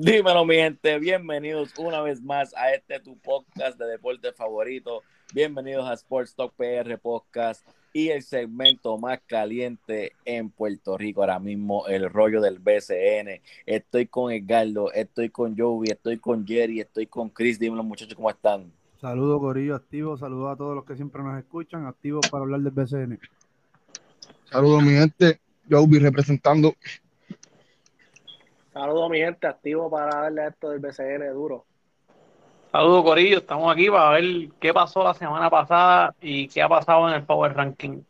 Dímelo, mi gente. Bienvenidos una vez más a este tu podcast de deporte favorito. Bienvenidos a Sports Talk PR Podcast y el segmento más caliente en Puerto Rico ahora mismo, el rollo del BCN. Estoy con Edgardo, estoy con Joey, estoy con Jerry, estoy con Chris. Dímelo, muchachos, ¿cómo están? Saludos, Corillo, activo. Saludos a todos los que siempre nos escuchan, activos para hablar del BCN. Saludos, mi gente. Joey representando Saludos, mi gente, activo para darle esto del BCN duro. Saludos, Corillo. Estamos aquí para ver qué pasó la semana pasada y qué ha pasado en el Power Ranking.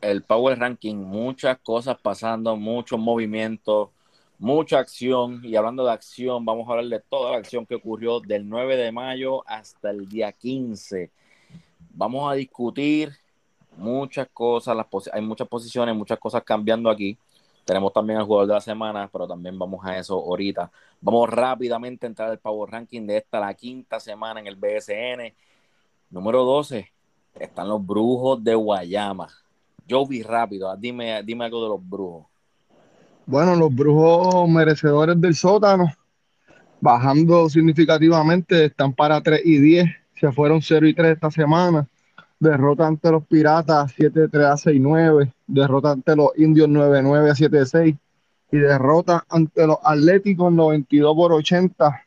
El Power Ranking, muchas cosas pasando, muchos movimientos, mucha acción. Y hablando de acción, vamos a hablar de toda la acción que ocurrió del 9 de mayo hasta el día 15. Vamos a discutir muchas cosas, las hay muchas posiciones, muchas cosas cambiando aquí. Tenemos también el jugador de la semana, pero también vamos a eso ahorita. Vamos rápidamente a entrar al Power Ranking de esta, la quinta semana en el BSN. Número 12, están los brujos de Guayama. Yo vi rápido, dime, dime algo de los brujos. Bueno, los brujos merecedores del sótano, bajando significativamente, están para 3 y 10, se fueron 0 y 3 esta semana derrota ante los Piratas 7-3 a 6-9, derrota ante los Indios 9-9 a 7-6 y derrota ante los Atléticos 92 por 80.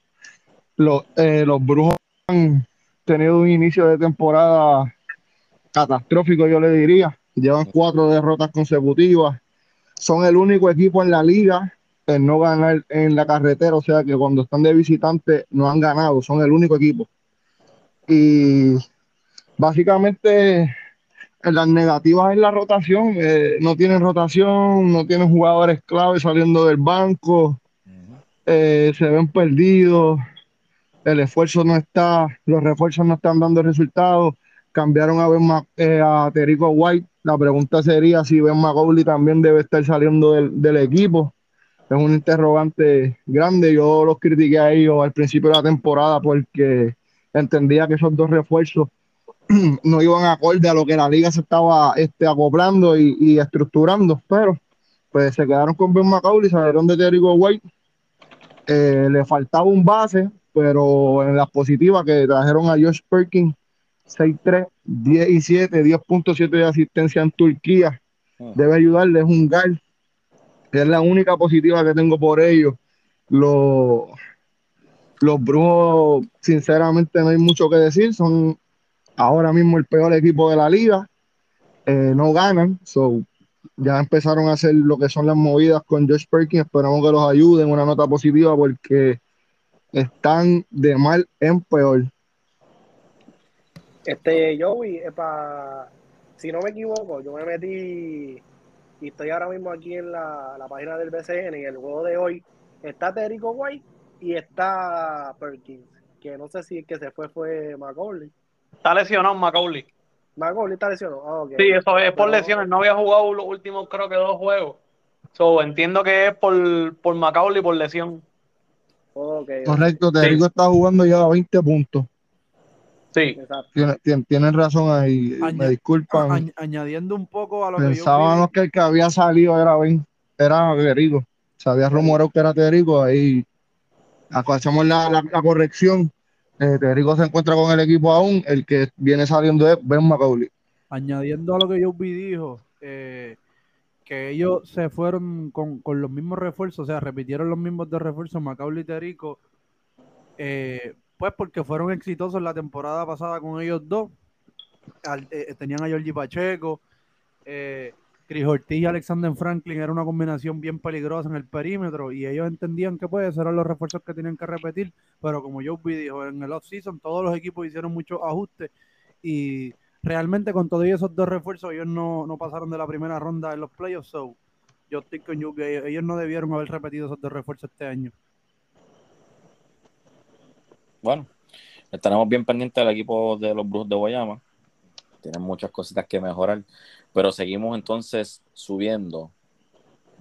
Los, eh, los Brujos han tenido un inicio de temporada catastrófico, yo le diría. Llevan cuatro derrotas consecutivas. Son el único equipo en la liga en no ganar en la carretera, o sea que cuando están de visitante no han ganado, son el único equipo. Y básicamente las negativas en la rotación, eh, no tienen rotación, no tienen jugadores claves saliendo del banco, eh, se ven perdidos, el esfuerzo no está, los refuerzos no están dando resultados, cambiaron a, ben eh, a Terico White, la pregunta sería si Ben McCauley también debe estar saliendo del, del equipo, es un interrogante grande, yo los critiqué a ellos al principio de la temporada porque entendía que esos dos refuerzos no iban acorde a lo que la liga se estaba este, acoplando y, estructurando, pero pues se quedaron con Ben McCauley, salieron de Terrico White, eh, le faltaba un base, pero en las positivas que trajeron a Josh Perkins, 6-3, 17, 10.7 de asistencia en Turquía, ah. debe ayudarle, es un gal, es la única positiva que tengo por ellos. Los, los brujos, sinceramente, no hay mucho que decir, son ahora mismo el peor equipo de la liga, eh, no ganan, so ya empezaron a hacer lo que son las movidas con Josh Perkins, esperamos que los ayuden, una nota positiva porque están de mal en peor. Este, Joey, para, si no me equivoco, yo me metí y estoy ahora mismo aquí en la, página del BCN y el juego de hoy está Terico White y está Perkins, que no sé si el que se fue fue Macaulay. Está lesionado Macaulay. Macaulay está lesionado. Ah, sí, eso es por lesiones. No había jugado los últimos, creo que dos juegos. So, entiendo que es por, por Macaulay por lesión. Correcto, Terrico está jugando ya 20 puntos. Sí. Tienen, tienen razón ahí. me disculpan. añadiendo un poco a lo Pensábamos que, el que había salido era Ben, era Terrico. Se había rumorado que era Terrico. Ahí hacemos la, la corrección eh, se encuentra con el equipo aún, el que viene saliendo es Ben McCauley. Añadiendo a lo que Joby dijo, eh, que ellos se fueron con, los mismos refuerzos, o sea, repitieron los mismos dos refuerzos, Macaulay y Terico, eh, pues porque fueron exitosos la temporada pasada con ellos dos. Eh, tenían a Georgie Pacheco, eh, Chris Ortiz y Alexander Franklin era una combinación bien peligrosa en el perímetro y ellos entendían que pues eran los refuerzos que tenían que repetir, pero como yo dijo, en el off-season todos los equipos hicieron muchos ajustes y realmente con todos esos dos refuerzos ellos no, pasaron de la primera ronda en los playoffs, so yo estoy con que ellos no debieron haber repetido esos dos refuerzos este año. Bueno, estaremos bien pendientes del equipo de los Brujos de Guayama. Tienen muchas cositas que mejorar. Pero seguimos entonces subiendo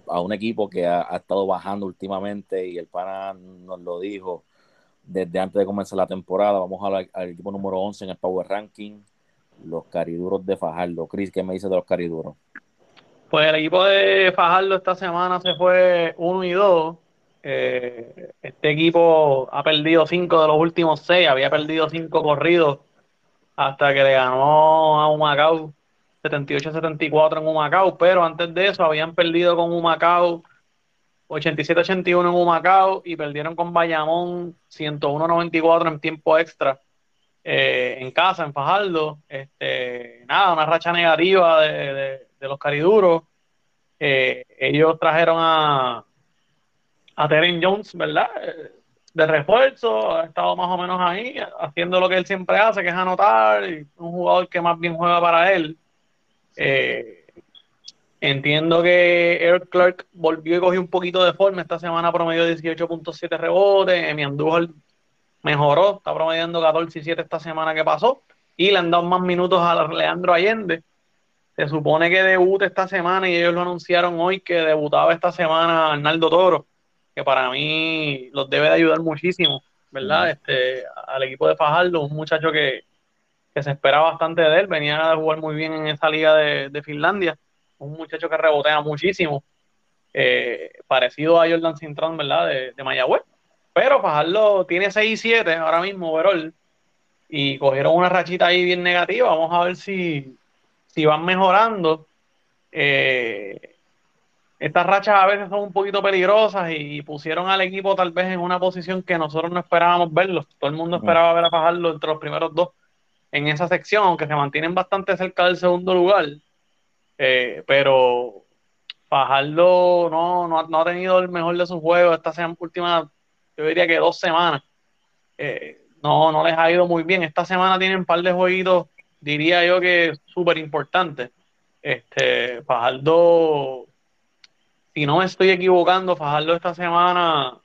a un equipo que ha, estado bajando últimamente y el pana nos lo dijo desde antes de comenzar la temporada. Vamos al equipo número 11 en el Power Ranking, los Cariduros de Fajardo. Chris, ¿qué me dices de los Cariduros? Pues el equipo de Fajardo esta semana se fue 1 y 2. Eh, este equipo ha perdido cinco de los últimos seis, había perdido cinco corridos hasta que le ganó a Humacao 78-74 en Humacao, pero antes de eso habían perdido con Humacao 87-81 en Humacao y perdieron con Bayamón 101-94 en tiempo extra eh, en casa, en Fajardo. Este, nada, una racha negativa de, los cariduros. Eh, ellos trajeron a, a Teren Jones, ¿verdad? Eh, de refuerzo, ha estado más o menos ahí, haciendo lo que él siempre hace, que es anotar, y un jugador que más bien juega para él. Eh, entiendo que Eric Clark volvió y cogió un poquito de forma. Esta semana promedió 18.7 rebotes. Emi Andújar mejoró, está promediando 14 y 7 esta semana que pasó. Y le han dado más minutos a Leandro Allende. Se supone que debuta esta semana y ellos lo anunciaron hoy que debutaba esta semana Arnaldo Toro, que para mí los debe de ayudar muchísimo, ¿verdad? Este, al equipo de Fajardo, un muchacho que, que se espera bastante de él, venía a jugar muy bien en esa liga de, Finlandia, un muchacho que rebotea muchísimo, eh, parecido a Jordan Cintrón, ¿verdad? De, de Mayagüez. Pero Fajardo tiene 6 y 7 ahora mismo, overall, y cogieron una rachita ahí bien negativa. Vamos a ver si, si van mejorando. Eh, estas rachas a veces son un poquito peligrosas y pusieron al equipo tal vez en una posición que nosotros no esperábamos verlo. Todo el mundo esperaba ver a Fajardo entre los primeros dos en esa sección, aunque se mantienen bastante cerca del segundo lugar. Eh, pero Fajardo no, no, ha tenido el mejor de sus juegos estas últimas, yo diría que dos semanas. Eh, no, no les ha ido muy bien. Esta semana tienen un par de jueguitos, diría yo que súper importantes. Este, Fajardo, si no me estoy equivocando, Fajardo esta semana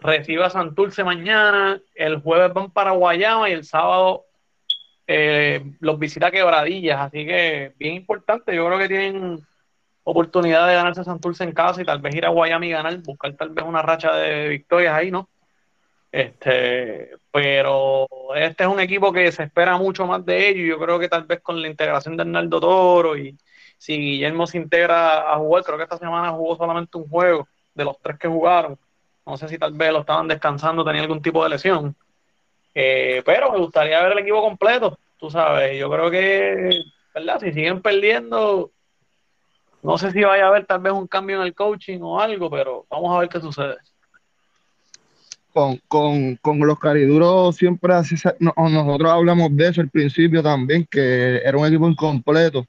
recibe a Santurce mañana, el jueves van para Guayama y el sábado eh, los visita Quebradillas, así que bien importante. Yo creo que tienen oportunidad de ganarse Santurce en casa y tal vez ir a Guayama y ganar, buscar tal vez una racha de victorias ahí, ¿no? Este, pero este es un equipo que se espera mucho más de ellos. Yo creo que tal vez con la integración de Hernaldo Toro y si Guillermo se integra a jugar, creo que esta semana jugó solamente un juego de los tres que jugaron. No sé si tal vez lo estaban descansando, tenía algún tipo de lesión. Eh, pero me gustaría ver el equipo completo, tú sabes. Yo creo que, ¿verdad? Si siguen perdiendo, no sé si vaya a haber tal vez un cambio en el coaching o algo, pero vamos a ver qué sucede. Con, con, con los cariduros siempre así, nosotros hablamos de eso al principio también, que era un equipo incompleto.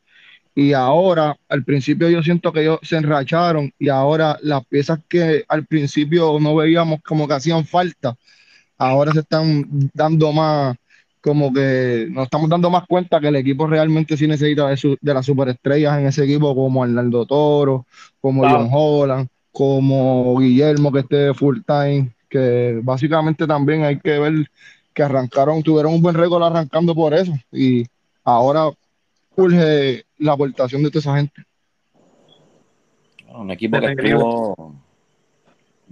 Y ahora, al principio yo siento que ellos se enracharon y ahora las piezas que al principio no veíamos como que hacían falta, ahora se están dando más, como que nos estamos dando más cuenta que el equipo realmente sí necesita de, de las superestrellas en ese equipo, como Arnaldo Toro, como John Holland, como Guillermo, que esté full time, que básicamente también hay que ver que arrancaron, tuvieron un buen récord arrancando por eso, y ahora urge la aportación de toda esa gente. Un equipo que estuvo.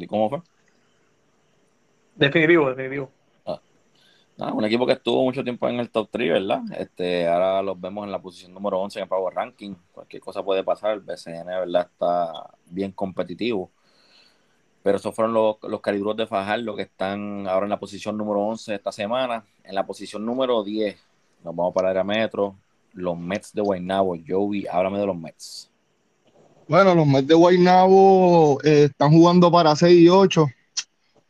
¿Cómo fue? Definitivo, definitivo. Ah, un equipo que estuvo mucho tiempo en el top 3, ¿verdad? Este, ahora los vemos en la posición número 11 en el Power Ranking. Cualquier cosa puede pasar. El BCN, ¿verdad? Está bien competitivo. Pero esos fueron los, los calibros de Fajardo que están ahora en la posición número 11 esta semana. En la posición número 10 nos vamos para a metro. Los Mets de Guaynabo. Joey, háblame de los Mets. Bueno, los Mets de Guaynabo eh, están jugando para 6 y 8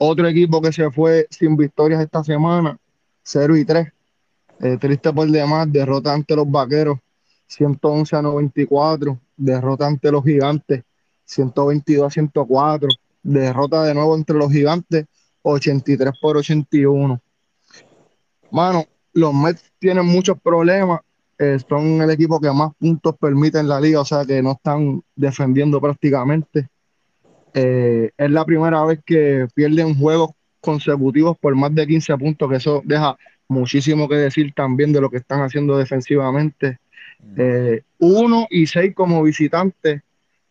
otro equipo que se fue sin victorias esta semana, 0 y 3. Eh, triste por demás, derrota ante los vaqueros, 111 a 94. Derrota ante los gigantes, 122 a 104. Derrota de nuevo entre los gigantes, 83 por 81. Mano, los Mets tienen muchos problemas. Eh, son el equipo que más puntos permite en la liga, o sea que no están defendiendo prácticamente. Eh, es la primera vez que pierden juegos consecutivos por más de 15 puntos, que eso deja muchísimo que decir también de lo que están haciendo defensivamente. Eh, uno y seis como visitantes,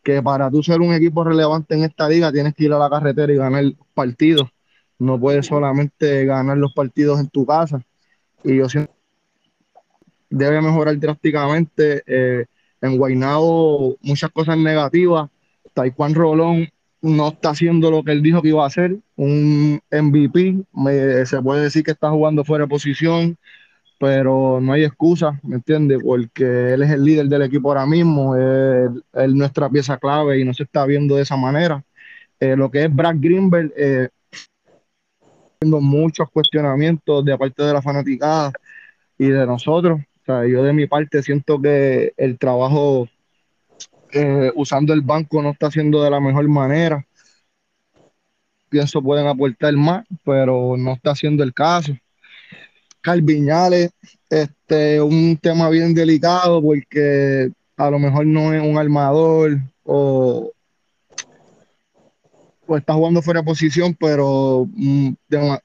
que para tú ser un equipo relevante en esta liga tienes que ir a la carretera y ganar partidos. No puedes solamente ganar los partidos en tu casa. Y yo siento debe mejorar drásticamente. Eh, en Guaynabo muchas cosas negativas. Taekwondo Rolón no está haciendo lo que él dijo que iba a hacer, un MVP, se puede decir que está jugando fuera de posición, pero no hay excusa, ¿me entiendes? Porque él es el líder del equipo ahora mismo, es, nuestra pieza clave y no se está viendo de esa manera. Eh, lo que es Brad Greenberg, eh, muchos cuestionamientos de parte de la fanaticada y de nosotros. O sea, yo de mi parte siento que el trabajo eh, usando el banco no está haciendo de la mejor manera. Pienso pueden aportar más, pero no está haciendo el caso. Calviñales, este, un tema bien delicado porque a lo mejor no es un armador o, pues está jugando fuera de posición, pero mm,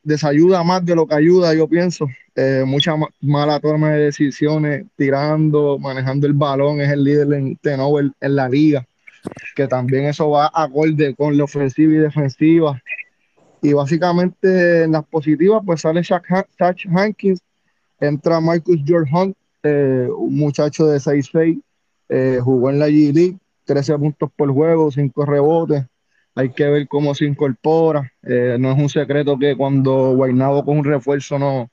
desayuda más de lo que ayuda, yo pienso. Eh, mucha mala toma de decisiones, tirando, manejando el balón, es el líder en turnover en la liga, que también eso va acorde con la ofensiva y defensiva. Y básicamente en las positivas, pues sale Shaq, Hankins, entra Marcus George Hunt, eh, un muchacho de 6'6, eh, jugó en la G League, 13 puntos por juego, 5 rebotes hay que ver cómo se incorpora. Eh, no es un secreto que cuando Guaynabo con un refuerzo no,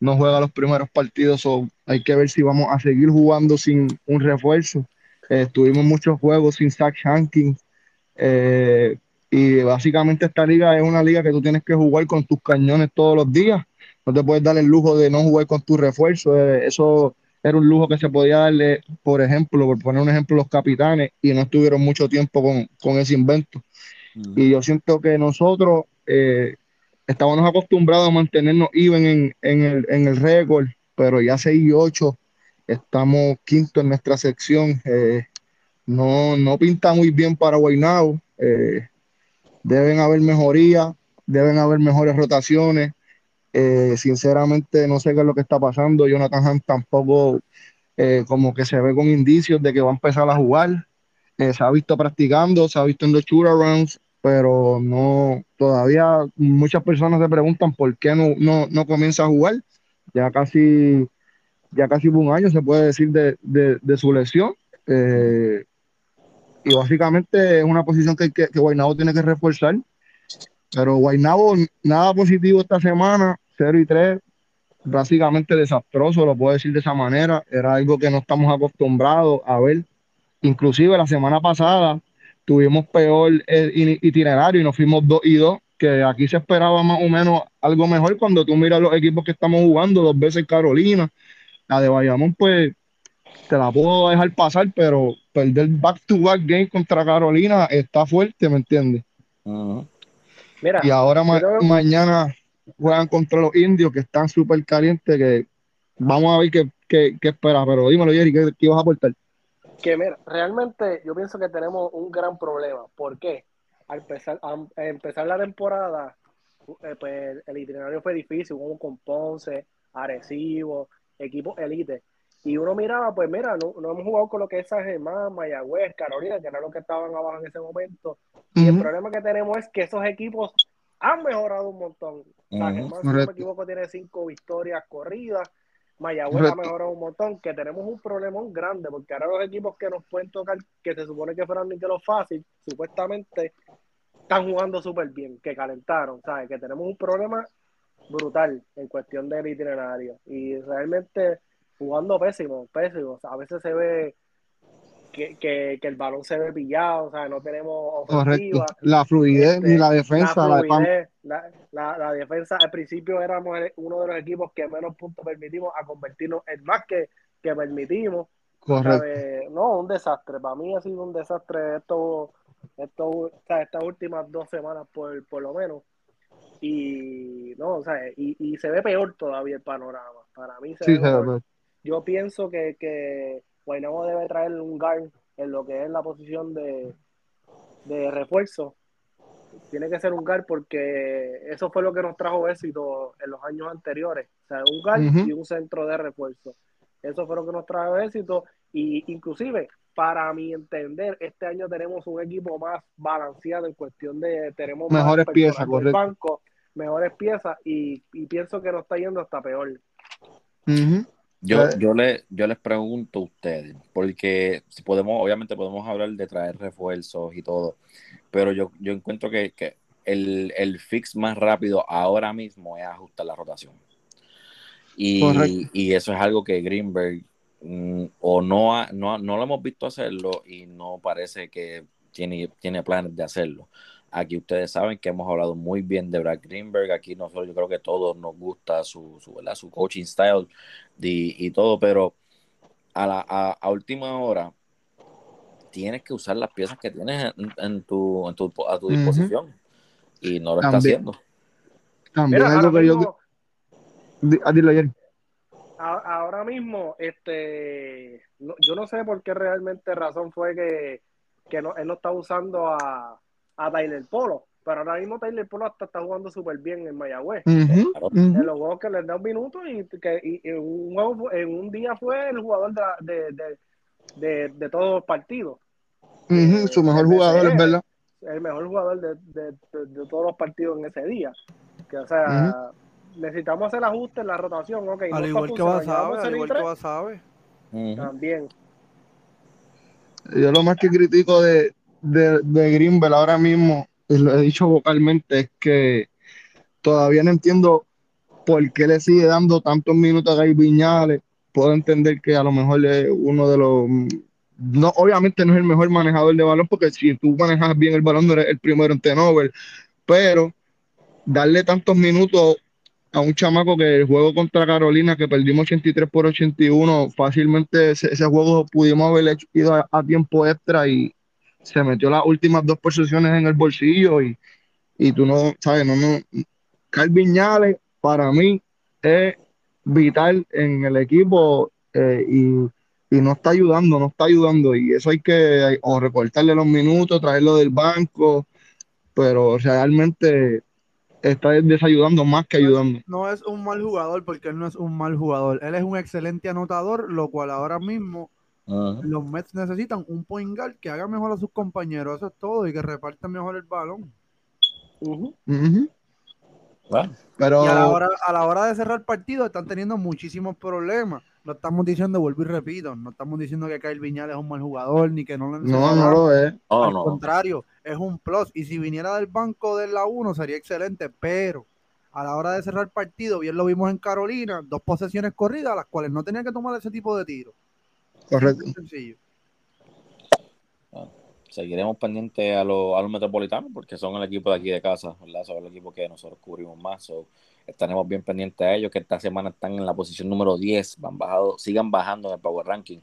no juega los primeros partidos, o hay que ver si vamos a seguir jugando sin un refuerzo. Eh, tuvimos muchos juegos sin Zach Hankins. Eh, y básicamente esta liga es una liga que tú tienes que jugar con tus cañones todos los días. No te puedes dar el lujo de no jugar con tu refuerzo. eso era un lujo que se podía darle, por ejemplo, por poner un ejemplo, los capitanes, y no estuvieron mucho tiempo con, con ese invento. Y yo siento que nosotros eh, estábamos acostumbrados a mantenernos even en, en, el, en el récord, pero ya 6 y 8 estamos quinto en nuestra sección. Eh, no, no pinta muy bien para Guaynabo. Eh, deben haber mejorías, deben haber mejores rotaciones. sinceramente, no sé qué es lo que está pasando. Jonathan Hunt tampoco como que se ve con indicios de que va a empezar a jugar. se ha visto practicando, se ha visto en los shoot rounds, pero no, todavía muchas personas se preguntan por qué no, no, no comienza a jugar. Ya casi, ya casi un año se puede decir de, de, su lesión. Eh, y básicamente es una posición que, que, que Guaynabo tiene que reforzar. Pero Guaynabo, nada positivo esta semana, 0 y 3, básicamente desastroso, lo puedo decir de esa manera. Era algo que no estamos acostumbrados a ver. Inclusive la semana pasada tuvimos peor eh, itinerario y nos fuimos 2 y 2, que aquí se esperaba más o menos algo mejor cuando tú miras los equipos que estamos jugando, dos veces Carolina, la de Bayamón, pues te la puedo dejar pasar, pero perder back-to-back game contra Carolina está fuerte, ¿me entiendes? y ahora mañana juegan contra los indios que están súper calientes, que vamos a ver qué, qué, qué espera, pero dímelo, Jerry, ¿qué, qué ibas a aportar? Que mira, realmente yo pienso que tenemos un gran problema. ¿Por qué? Al empezar, empezar la temporada, eh, pues el itinerario fue difícil, como con Ponce, Arecibo, equipos elite. Y uno miraba, pues mira, no, no hemos jugado con lo que es San Germán, Mayagüez, Carolina, que eran los que estaban abajo en ese momento. Y el problema que tenemos es que esos equipos han mejorado un montón. San Germán, si no me equivoco, tiene cinco victorias corridas. Mayagüez ha mejorado un montón, que tenemos un problemón grande, porque ahora los equipos que nos pueden tocar, que se supone que fueran ni que lo fácil, supuestamente están jugando súper bien, que calentaron, ¿sabes? Que tenemos un problema brutal en cuestión del itinerario. Y realmente jugando pésimo, pésimo. a veces se ve que, que, que, el balón se ve pillado, o sea, no tenemos ofensiva. La fluidez la este, defensa. La, la, la, defensa, al principio éramos uno de los equipos que menos puntos permitimos a convertirnos en más que, que permitimos. Correcto. No, un desastre. Para mí ha sido un desastre esto, esto o sea, estas últimas dos semanas por, por lo menos. Y no, o sea, y, y se ve peor todavía el panorama. Para mí se ve peor. Yo pienso que, que Guaynabo debe traer un guard en lo que es la posición de, de refuerzo. Tiene que ser un guard porque eso fue lo que nos trajo éxito en los años anteriores. O sea, un guard y un centro de refuerzo. Eso fue lo que nos trajo éxito. Y inclusive, para mi entender, este año tenemos un equipo más balanceado en cuestión de tenemos mejores piezas, correcto. Banco, mejores piezas y, pienso que nos está yendo hasta peor. Yo, yo, le, yo les pregunto a ustedes, porque si podemos, obviamente podemos hablar de traer refuerzos y todo, pero yo, yo encuentro que, que el, el, fix más rápido ahora mismo es ajustar la rotación. Y, y eso es algo que Greenberg mm, o no, no, no, lo hemos visto hacerlo y no parece que tiene, tiene planes de hacerlo. Aquí ustedes saben que hemos hablado muy bien de Brad Greenberg. Aquí nosotros, yo creo que todos nos gusta su, su, su coaching style y, y, todo, pero a, la, a, a, última hora tienes que usar las piezas que tienes en, en, tu, en tu, a tu disposición. Uh -huh y no lo también, está haciendo. También Mira, algo que mismo, yo. Ah, dilo ayer. Ahora mismo, este, no, yo no sé por qué realmente razón fue que, que no, él no está usando a, a Tyler Polo, pero ahora mismo Tyler Polo hasta está jugando súper bien en Mayagüez. Uh -huh, uh -huh. En los juegos que les da un minuto y que y, y un juego, en un día fue el jugador de, de, de, de, de todos los partidos. Uh -huh, su mejor jugador, es verdad el mejor jugador de, de, de, de, todos los partidos en ese día. Que, o sea, uh -huh. necesitamos hacer ajustes en la rotación. Okay, al, no igual que Basabe, al igual que Basabe. Uh -huh. También. Yo lo más que critico de, de, de Greenbell ahora mismo, y lo he dicho vocalmente, es que todavía no entiendo por qué le sigue dando tantos minutos a Gay Viñales. Puedo entender que a lo mejor es uno de los no, obviamente no es el mejor manejador de balón, porque si tú manejas bien el balón, no eres el primero en turnover, pero darle tantos minutos a un chamaco que el juego contra Carolina, que perdimos 83 por 81, fácilmente ese, ese juego pudimos haber hecho, ido a, a, tiempo extra y se metió las últimas dos posiciones en el bolsillo y, y tú no, sabes, no, no. Calvin Viñales para mí es vital en el equipo eh, y y no está ayudando, no está ayudando. Y eso hay que o recortarle los minutos, traerlo del banco, pero realmente está desayudando más que ayudando. No es un mal jugador porque él no es un mal jugador. Él es un excelente anotador, lo cual ahora mismo uh -huh. los Mets necesitan un point guard que haga mejor a sus compañeros. Eso es todo y que reparta mejor el balón. Uh -huh. Uh -huh. Bueno. Pero... Y a la, hora, a la hora de cerrar partido están teniendo muchísimos problemas no estamos diciendo, vuelvo y repito, no estamos diciendo que Kyle Viñal es un mal jugador ni que no lo No, no lo es. Al no. contrario, es un plus. Y si viniera del banco de la 1 sería excelente, pero a la hora de cerrar partido, bien lo vimos en Carolina, dos posesiones corridas, las cuales no tenía que tomar ese tipo de tiro. Correcto. sencillo. seguiremos pendientes a, lo, a, los metropolitanos porque son el equipo de aquí de casa, ¿verdad? Son el equipo que nosotros cubrimos más. So, estaremos bien pendientes a ellos, que esta semana están en la posición número 10, van bajado, sigan bajando en el Power Ranking.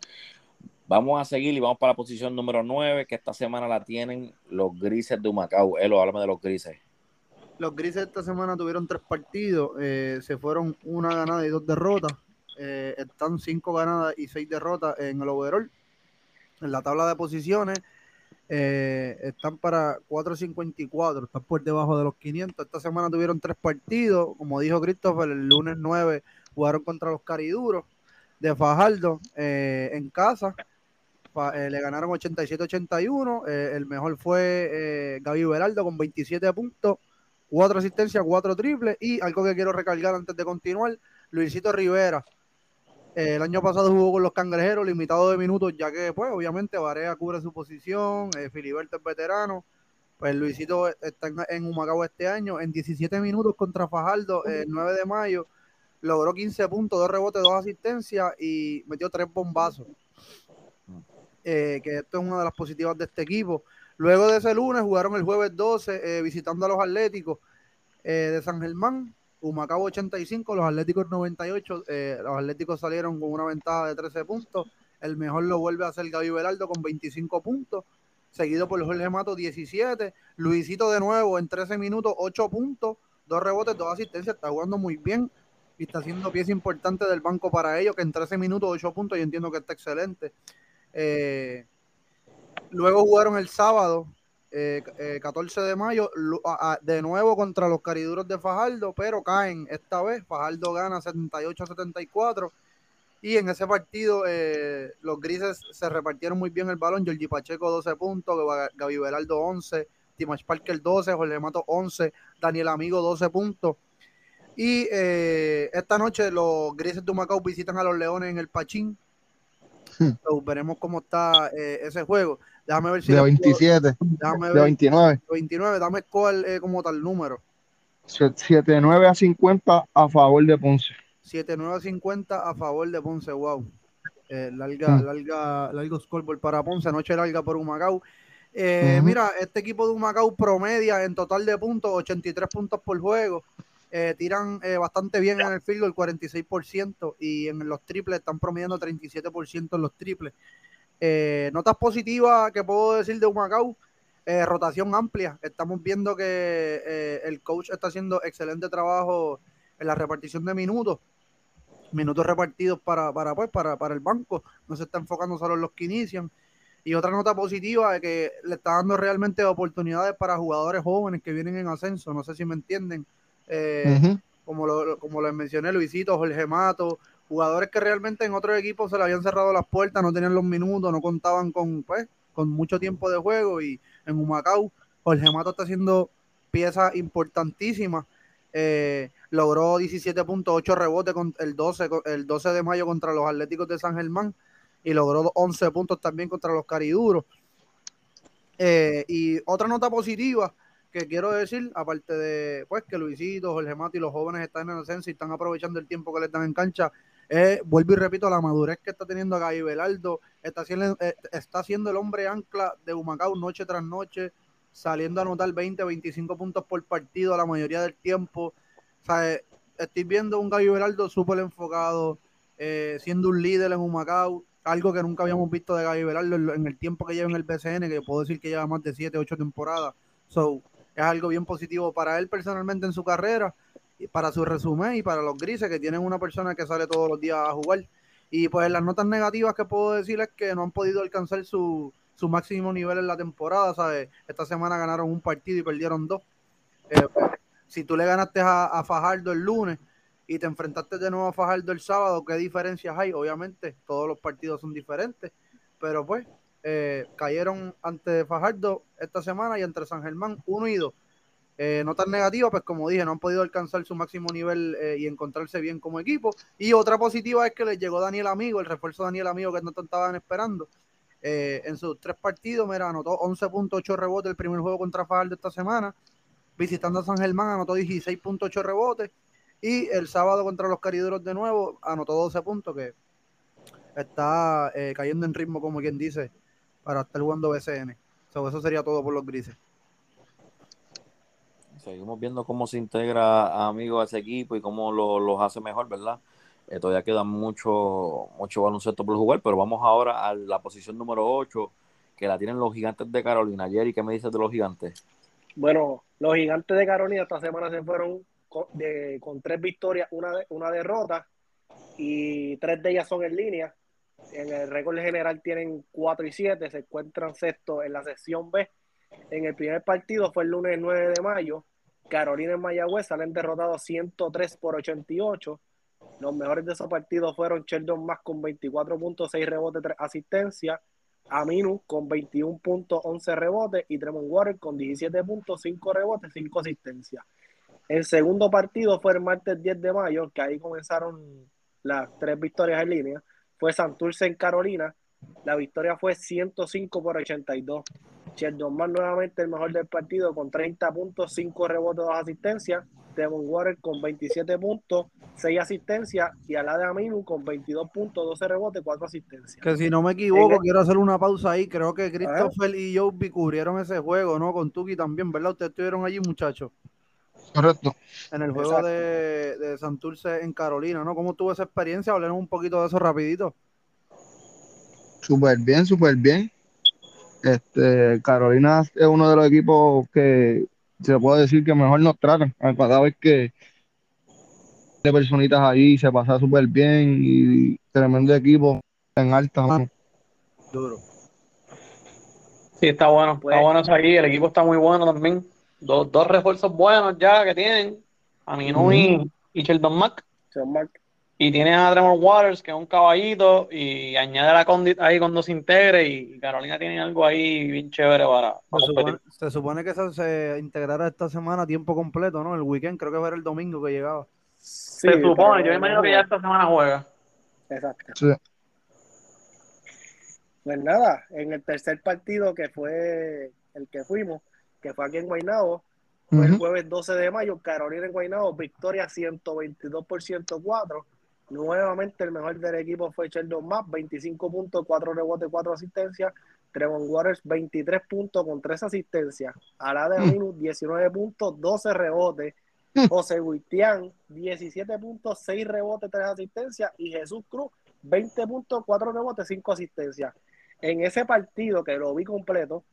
Vamos a seguir y vamos para la posición número 9, que esta semana la tienen los grises de Humacao. Elo, háblame de los grises. Los grises esta semana tuvieron tres partidos, eh, se fueron una ganada y dos derrotas. Eh, están cinco ganadas y seis derrotas en el overall. En la tabla de posiciones, eh, están para 4.54, están por debajo de los 500. Esta semana tuvieron tres partidos, como dijo Christopher, el lunes 9 jugaron contra los Cariduros de Fajardo eh, en casa. Le ganaron 87-81. Eh, el mejor fue Gaby Beraldo con 27 puntos, 4 asistencias, 4 triples. Y algo que quiero recalcar antes de continuar: Luisito Rivera el año pasado jugó con los cangrejeros, limitado de minutos, ya que, pues, obviamente, Varea cubre su posición, eh, Filiberto es veterano. Pues Luisito está en, Humacao este año, en 17 minutos contra Fajardo, el 9 de mayo, logró 15 puntos, 2 rebotes, 2 asistencias y metió 3 bombazos. Eh, que esto es una de las positivas de este equipo. Luego de ese lunes jugaron el jueves 12 eh, visitando a los Atléticos eh, de San Germán Humacao 85, los Atléticos 98, eh, los Atléticos salieron con una ventaja de 13 puntos, el mejor lo vuelve a hacer Gaby Beraldo con 25 puntos, seguido por Jorge Mato 17, Luisito de nuevo en 13 minutos 8 puntos, dos rebotes, dos asistencias, está jugando muy bien y está haciendo pieza importante del banco para ellos, que en 13 minutos 8 puntos yo entiendo que está excelente. Eh, luego jugaron el sábado eh, eh, 14 de mayo, a, a, de nuevo contra los cariduros de Fajardo, pero caen esta vez. Fajardo gana 78-74. Y en ese partido, eh, los grises se repartieron muy bien el balón. Giorgi Pacheco 12 puntos, Gaby Beraldo 11, Timash Parker 12, Jorge Mato 11, Daniel Amigo 12 puntos. Y eh, esta noche los grises de Macao visitan a los Leones en el Pachín. So, veremos cómo está eh, ese juego. Déjame ver si. De le puedo- 27, déjame de ver. 29. 29, dame cuál eh, como tal número. 79 a 50 a favor de Ponce. 7-9-50 a favor de Ponce, wow. Eh, larga, Mm. larga, largo scoreboard para Ponce, noche larga por Humacao. Eh. Mira, este equipo de Humacao promedia en total de puntos, 83 puntos por juego. Eh, tiran eh, bastante bien en el field goal, 46%, y en los triples están promediando 37% en los triples. Eh, notas positivas que puedo decir de Humacao, eh, rotación amplia. Estamos viendo que eh, el coach está haciendo excelente trabajo en la repartición de minutos minutos repartidos para, para, pues, para, para el banco, no se está enfocando solo en los que inician. Y otra nota positiva es que le está dando realmente oportunidades para jugadores jóvenes que vienen en ascenso, no sé si me entienden, Eh, como, lo, como les mencioné, Luisito, Jorge Mato, jugadores que realmente en otros equipos se le habían cerrado las puertas, no tenían los minutos, no contaban con, pues, con mucho tiempo de juego y en Humacao, Jorge Mato está haciendo piezas importantísimas. Eh, logró 17.8 rebotes con el 12, con- el 12 de mayo contra los Atléticos de San Germán y logró 11 puntos también contra los Cariduros. Eh, y otra nota positiva que quiero decir, aparte de pues que Luisito, Jorge Mato y los jóvenes están en ascenso y están aprovechando el tiempo que les dan en cancha, eh, vuelvo y repito, la madurez que está teniendo Gaby Belardo, está siendo, eh, está siendo el hombre ancla de Humacao noche tras noche, saliendo a anotar 20, 25 puntos por partido la mayoría del tiempo. O sea, eh, estoy viendo un Gaby Belardo súper enfocado, eh, siendo un líder en Humacao, algo que nunca habíamos visto de Gaby Belardo en, en el tiempo que lleva en el BCN, que puedo decir que lleva más de 7, 8 temporadas. So, es algo bien positivo para él personalmente en su carrera, y para su resumen y para los grises que tienen una persona que sale todos los días a jugar. Y pues las notas negativas que puedo decir es que no han podido alcanzar su, su máximo nivel en la temporada, ¿sabes? Esta semana ganaron un partido y perdieron dos. Eh, si tú le ganaste a, Fajardo el lunes y te enfrentaste de nuevo a Fajardo el sábado, ¿qué diferencias hay? Obviamente, todos los partidos son diferentes, pero pues eh, cayeron ante Fajardo esta semana y entre San Germán 1 y 2. Eh, notas negativas, pues como dije, no han podido alcanzar su máximo nivel eh, y encontrarse bien como equipo. Y otra positiva es que les llegó Daniel Amigo, el refuerzo Daniel Amigo que no estaban esperando. Eh, en sus tres partidos, mira, anotó 11.8 rebotes el primer juego contra Fajardo esta semana. Visitando a San Germán, anotó 16.8 rebotes. Y el sábado contra los Cariduros de nuevo, anotó 12 puntos, que está eh, cayendo en ritmo, como quien dice, para estar jugando BCN. So, eso sería todo por los grises. Seguimos viendo cómo se integra a amigos a ese equipo y cómo lo- los hace mejor, ¿verdad? Eh, todavía queda mucho, mucho baloncesto por jugar, pero vamos ahora a la posición número 8, que la tienen los gigantes de Carolina. Jerry, ¿qué me dices de los gigantes? Bueno, los gigantes de Carolina esta semana se fueron con, tres victorias, una, una derrota y tres de ellas son en línea. En el récord general tienen 4 y 7, se encuentran sexto en la sección B. En el primer partido fue el lunes 9 de mayo. Carolina en Mayagüez salen derrotados 103 por 88. Los mejores de esos partidos fueron Sheldon Mack con 24.6 rebotes, 3 asistencias. Aminu con 21 puntos, 11 rebotes y Tremont Water con 17 puntos, 5 rebotes, 5 asistencias. El segundo partido fue el martes 10 de mayo, que ahí comenzaron las tres victorias en línea. Fue Santurce en Carolina. La victoria fue 105 por 82. Sheldon nuevamente el mejor del partido con 30 puntos, 5 rebotes, 2 asistencias. Tremont Water con 27 puntos, 6 asistencias y Alade Aminu con 22 puntos, 12 rebotes, 4 asistencias. Que si no me equivoco, el- quiero hacer una pausa ahí. Creo que Christopher y Joby cubrieron ese juego, ¿no? Con Tuki también, ¿verdad? Ustedes estuvieron allí, muchachos, Correcto. en el juego de, de Santurce en Carolina, ¿no? ¿Cómo tuvo esa experiencia? Hablemos un poquito de eso rapidito. Súper bien, súper bien. Este, Carolina es uno de los equipos que se puede decir que mejor nos tratan. A Cada vez que de personitas ahí se pasa súper bien y tremendo equipo en alta mano. Duro. Sí, está bueno. Pues- está bueno eso aquí. El equipo está muy bueno también. Dos, dos refuerzos buenos ya que tienen. Aminu y, y Sheldon Mack. Sheldon Mack. Y tienes a Tremor Waters, que es un caballito. Y añade la Condit ahí cuando se integre. Y Carolina tiene algo ahí bien chévere para, para Se supone, se supone que se, se integrara esta semana a tiempo completo, ¿no? El weekend, creo que era el domingo que llegaba. Sí, se supone. Yo me no imagino que ya esta semana juega. Exacto. Sí. Pues nada, en el tercer partido que fue el que fuimos, que fue aquí en Guaynabo, fue el jueves 12 de mayo, Carolina en Guaynabo, victoria 122 por 104. Nuevamente el mejor del equipo fue Sheldon Mapp, 25 puntos, 4 rebotes, 4 asistencias. Trevon Waters, 23 puntos con 3 asistencias. Alade Aminu, 19 puntos, 12 rebotes. José Guitián, 17 puntos, 6 rebotes, 3 asistencias. Y Jesús Cruz, 20 puntos, 4 rebotes, 5 asistencias. En ese partido que lo vi completo,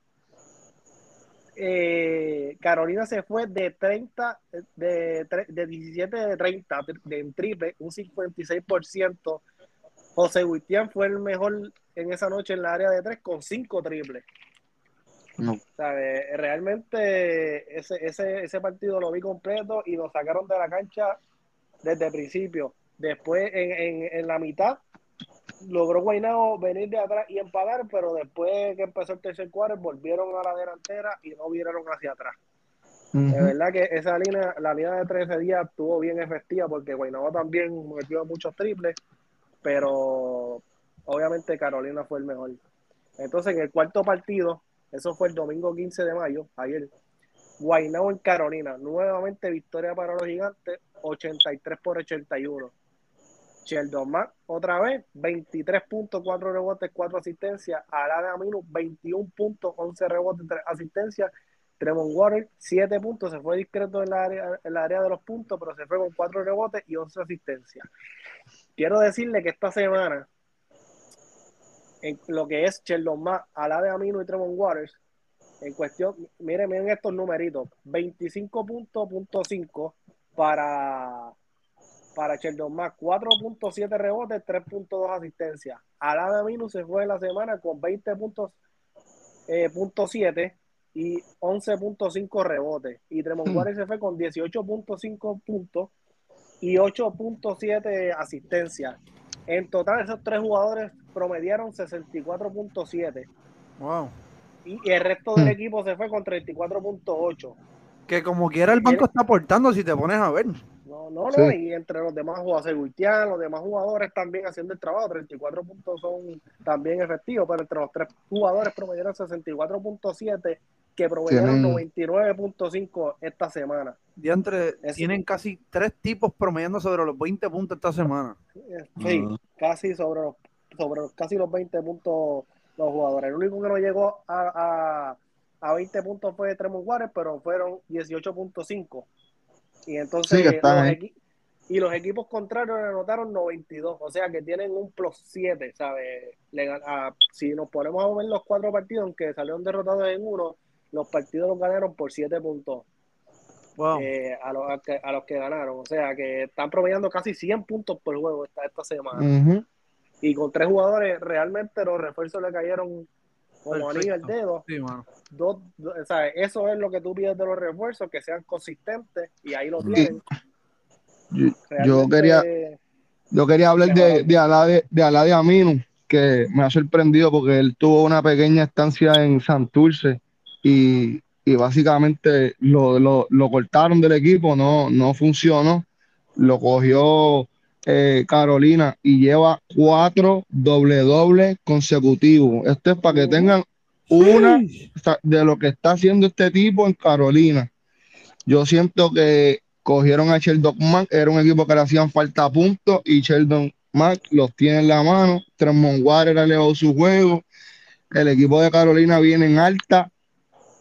eh, Carolina se fue de 30, de, de 17 de 30 de, en triple, un 56%. José Guitián fue el mejor en esa noche en la área de 3 con 5 triples. No. Realmente ese, ese, ese partido lo vi completo y lo sacaron de la cancha desde el principio. Después, en, en, en la mitad, logró Guaynabo venir de atrás y empagar, pero después que empezó el tercer cuarto volvieron a la delantera y no vieron hacia atrás. De verdad que esa línea, la línea de 13 días estuvo bien efectiva porque Guaynabo también metió muchos triples, pero obviamente Carolina fue el mejor. Entonces en el cuarto partido, eso fue el domingo 15 de mayo, ayer, Guaynabo en Carolina, nuevamente victoria para los gigantes, 83 por 81. Sheldon Mack, otra vez, 23 puntos, 4 rebotes, 4 asistencias. Alana Aminu, 21 puntos, 11 rebotes, 3 asistencias. Tremont Water, 7 puntos, se fue discreto en la, área, en la área de los puntos, pero se fue con 4 rebotes y 11 asistencias. Quiero decirle que esta semana, en lo que es Sheldon Mack, Alana Aminu y Tremont Waters, en cuestión, miren, miren estos numeritos, 25 puntos, punto 5 para para Sheldon Mack, 4.7 rebotes, 3.2 asistencias. Alada Minus se fue la semana con 20 puntos, eh, punto 7 y 11.5 rebotes. Y Tremont mm. se fue con 18.5 puntos y 8.7 asistencias. En total, esos tres jugadores promediaron 64.7. Wow. Y el resto del mm. equipo se fue con 34.8. Que como quiera el banco está aportando si te pones a ver. No, no, no, y entre los demás jugadores, los demás jugadores también haciendo el trabajo, 34 puntos son también efectivos, pero entre los tres jugadores promedieron 64.7 que promedieron 99.5 esta semana. Diantre, tienen casi tres tipos promediando sobre los 20 puntos esta semana. Sí, casi sobre los, sobre casi los 20 puntos los jugadores. El único que no llegó a, a, 20 puntos fue Tremont Juárez, pero fueron 18.5 y entonces los, y los equipos contrarios anotaron 92, o sea que tienen un plus 7, ¿sabes? si nos ponemos a ver los cuatro partidos, aunque salieron derrotados en uno, los partidos los ganaron por 7 puntos. Eh, a, los, a, los, que ganaron, o sea que están promediando casi 100 puntos por juego esta, esta semana. Y con tres jugadores, realmente los refuerzos le cayeron como anillo el dedo. Dos, eso es lo que tú pides de los refuerzos, que sean consistentes y ahí lo tienen. Yo, quería yo quería hablar de, de Alá de, de, Aminu, que me ha sorprendido porque él tuvo una pequeña estancia en Santurce y, y básicamente lo, lo, lo, cortaron del equipo, no, no funcionó. Lo cogió eh, Carolina y lleva cuatro doble doble consecutivos. Esto es para que tengan una de lo que está haciendo este tipo en Carolina. Yo siento que cogieron a Sheldon Mack, era un equipo que le hacían falta puntos y Sheldon Mack los tiene en la mano. Tremont Water ha su juego. El equipo de Carolina viene en alta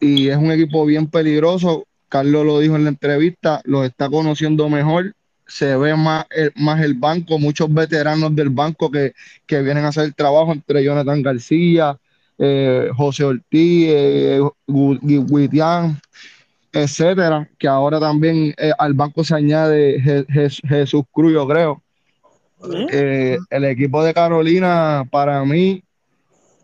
y es un equipo bien peligroso. Carlos lo dijo en la entrevista, los está conociendo mejor se ve más el, más el banco, muchos veteranos del banco que, vienen a hacer el trabajo, entre Jonathan García, eh, José Ortiz, eh, etcétera, que ahora también eh, al banco se añade Jesús Cruz, yo creo. Eh, el equipo de Carolina, para mí,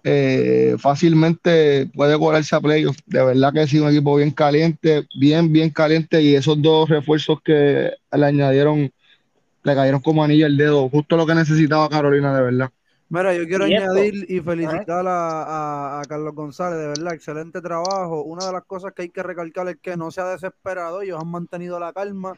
eh, fácilmente puede colarse a playoff. De verdad que sí, un equipo bien caliente, bien, bien caliente. Y esos dos refuerzos que le añadieron, le cayeron como anillo el dedo, justo lo que necesitaba Carolina, de verdad. Mira, yo quiero añadir y felicitar a, Carlos González, de verdad, excelente trabajo. Una de las cosas que hay que recalcar es que no se ha desesperado, ellos han mantenido la calma.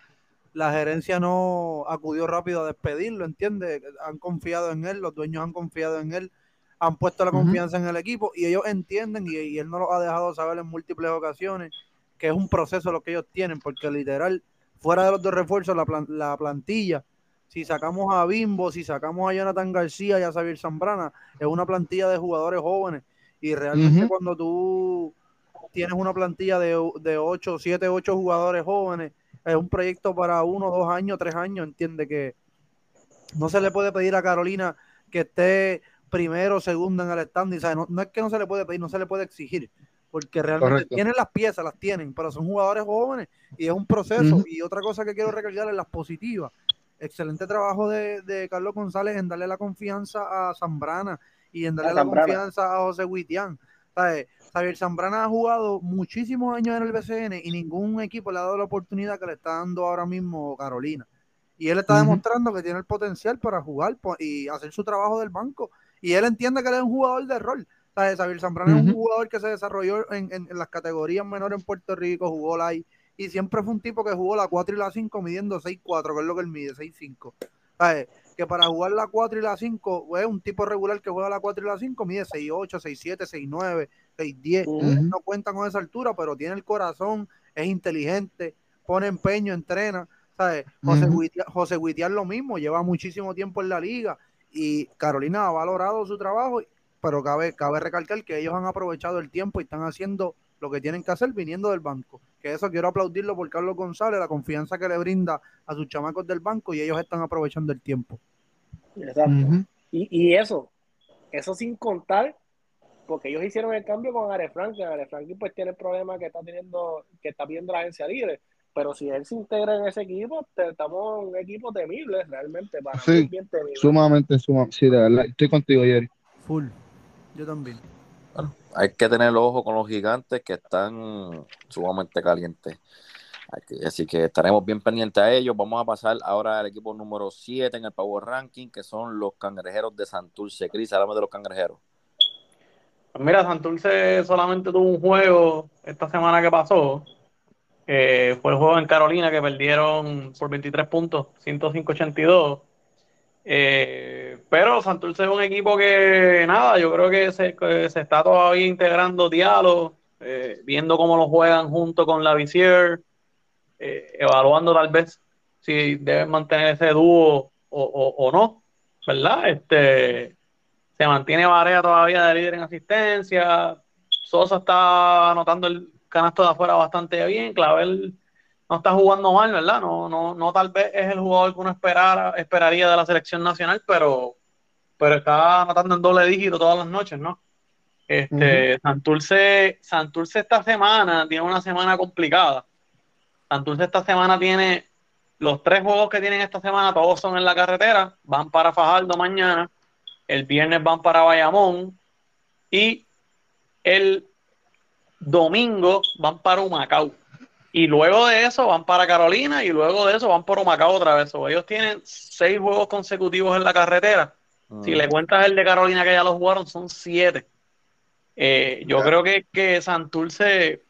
La gerencia no acudió rápido a despedirlo, ¿entiendes? Han confiado en él, los dueños han confiado en él han puesto la confianza en el equipo y ellos entienden, y, y él no lo ha dejado saber en múltiples ocasiones, que es un proceso lo que ellos tienen, porque literal, fuera de los dos refuerzos, la, plan- la plantilla, si sacamos a Bimbo, si sacamos a Jonathan García y a Xavier Zambrana, es una plantilla de jugadores jóvenes. Y realmente cuando tú tienes una plantilla de, de 8, 7, 8 jugadores jóvenes, es un proyecto para uno, dos años, tres años, entiende que no se le puede pedir a Carolina que esté primero, segundo en el standing, ¿sabes? No, no es que no se le puede pedir, no se le puede exigir, porque realmente Correcto. tienen las piezas, las tienen, pero son jugadores jóvenes y es un proceso. Y otra cosa que quiero recalcar es las positivas. Excelente trabajo de, de Carlos González en darle la confianza a Zambrana y en darle A la Zambrana. confianza a José Huitián. ¿Sabes? Javier Zambrana ha jugado muchísimos años en el BCN y ningún equipo le ha dado la oportunidad que le está dando ahora mismo Carolina. Y él está demostrando que tiene el potencial para jugar y hacer su trabajo del banco. Y él entiende que él es un jugador de rol. ¿Sabes? Xavier Zambrana es un jugador que se desarrolló en, en- en las categorías menores en Puerto Rico, jugó la I, y siempre fue un tipo que jugó la 4 y la 5 midiendo 6'4, que es lo que él mide, 6'5. ¿Sabes? Que para jugar la 4 y la 5, es un tipo regular que juega la 4 y la 5, mide 6'8, 6'7, 6'9, 6'10. Ujú. Ujú. No cuenta con esa altura, pero tiene el corazón, es inteligente, pone empeño, entrena. ¿sabes? José, Ujú. Huitia- José Huitián lo mismo, lleva muchísimo tiempo en la liga y Carolina ha valorado su trabajo, pero cabe, cabe recalcar que ellos han aprovechado el tiempo y están haciendo lo que tienen que hacer viniendo del banco. Que eso quiero aplaudirlo por Carlos González, la confianza que le brinda a sus chamacos del banco y ellos están aprovechando el tiempo. Exacto. Y, y eso, eso sin contar, porque ellos hicieron el cambio con Are Franklin. Are Franklin pues tiene el problema que está teniendo, que está pidiendo la agencia libre. Pero si él se integra en ese equipo, te- estamos en un equipo temible, realmente, para Sí, mí bien temible. Sumamente, sumamente. Sí, de verdad. Estoy contigo, Jerry. Full. Yo también. Hay que tener el ojo con los gigantes que están sumamente calientes. Así que estaremos bien pendientes a ellos. Vamos a pasar ahora al equipo número 7 en el Power Ranking, que son los cangrejeros de Santurce. Cris, háblame de los cangrejeros. Pues mira, Santurce solamente tuvo un juego esta semana que pasó. Eh, fue el juego en Carolina que perdieron por 23 puntos, 105-82. Eh, pero Santurce es un equipo que, nada, yo creo que se, se está todavía integrando diálogo, eh, viendo cómo lo juegan junto con la Visier, eh, evaluando tal vez si deben mantener ese dúo o, o- o no, ¿verdad? Este, se mantiene Varea todavía de líder en asistencia. Sosa está anotando el canasto de afuera bastante bien. Clavel no está jugando mal, ¿verdad? No, no, no tal vez es el jugador que uno esperara, esperaría de la selección nacional, pero, pero está anotando en doble dígito todas las noches, ¿no? Este, Santurce, Santurce esta semana tiene una semana complicada. Santurce esta semana tiene los tres juegos que tienen esta semana, todos son en la carretera, van para Fajardo mañana, el viernes van para Bayamón y el domingo van para Humacao. Y luego de eso van para Carolina y luego de eso van por Humacao otra vez. O ellos tienen seis juegos consecutivos en la carretera. Si Mm. le cuentas el de Carolina que ya lo jugaron, son siete. Eh, yo creo que, que Santurce,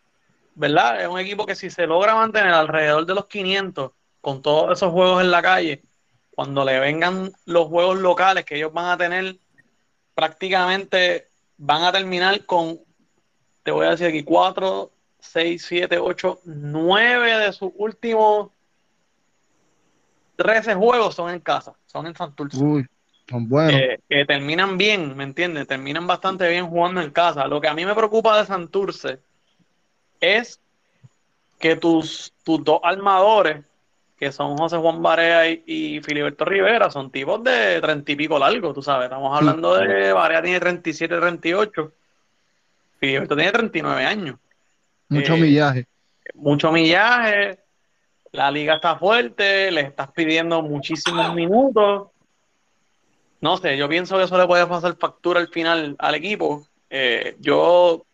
¿verdad? Es un equipo que si se logra mantener alrededor de los 500 con todos esos juegos en la calle, cuando le vengan los juegos locales que ellos van a tener, prácticamente van a terminar con, te voy a decir aquí, 4, 6, 7, 8, 9 de sus últimos 13 juegos son en casa, son en Santurce Uy, son buenos. que, que terminan bien, ¿me entiendes? Terminan bastante bien jugando en casa. Lo que a mí me preocupa de Santurce es que tus, tus dos armadores, que son José Juan Barea y, y Filiberto Rivera, son tipos de treinta y pico largo, tú sabes. Estamos hablando de Barea tiene 37, 38. Filiberto tiene 39 años. Mucho eh, millaje. Mucho millaje, la liga está fuerte, le estás pidiendo muchísimos minutos. No sé, yo pienso que eso le puede pasar factura al final al equipo. Eh, yo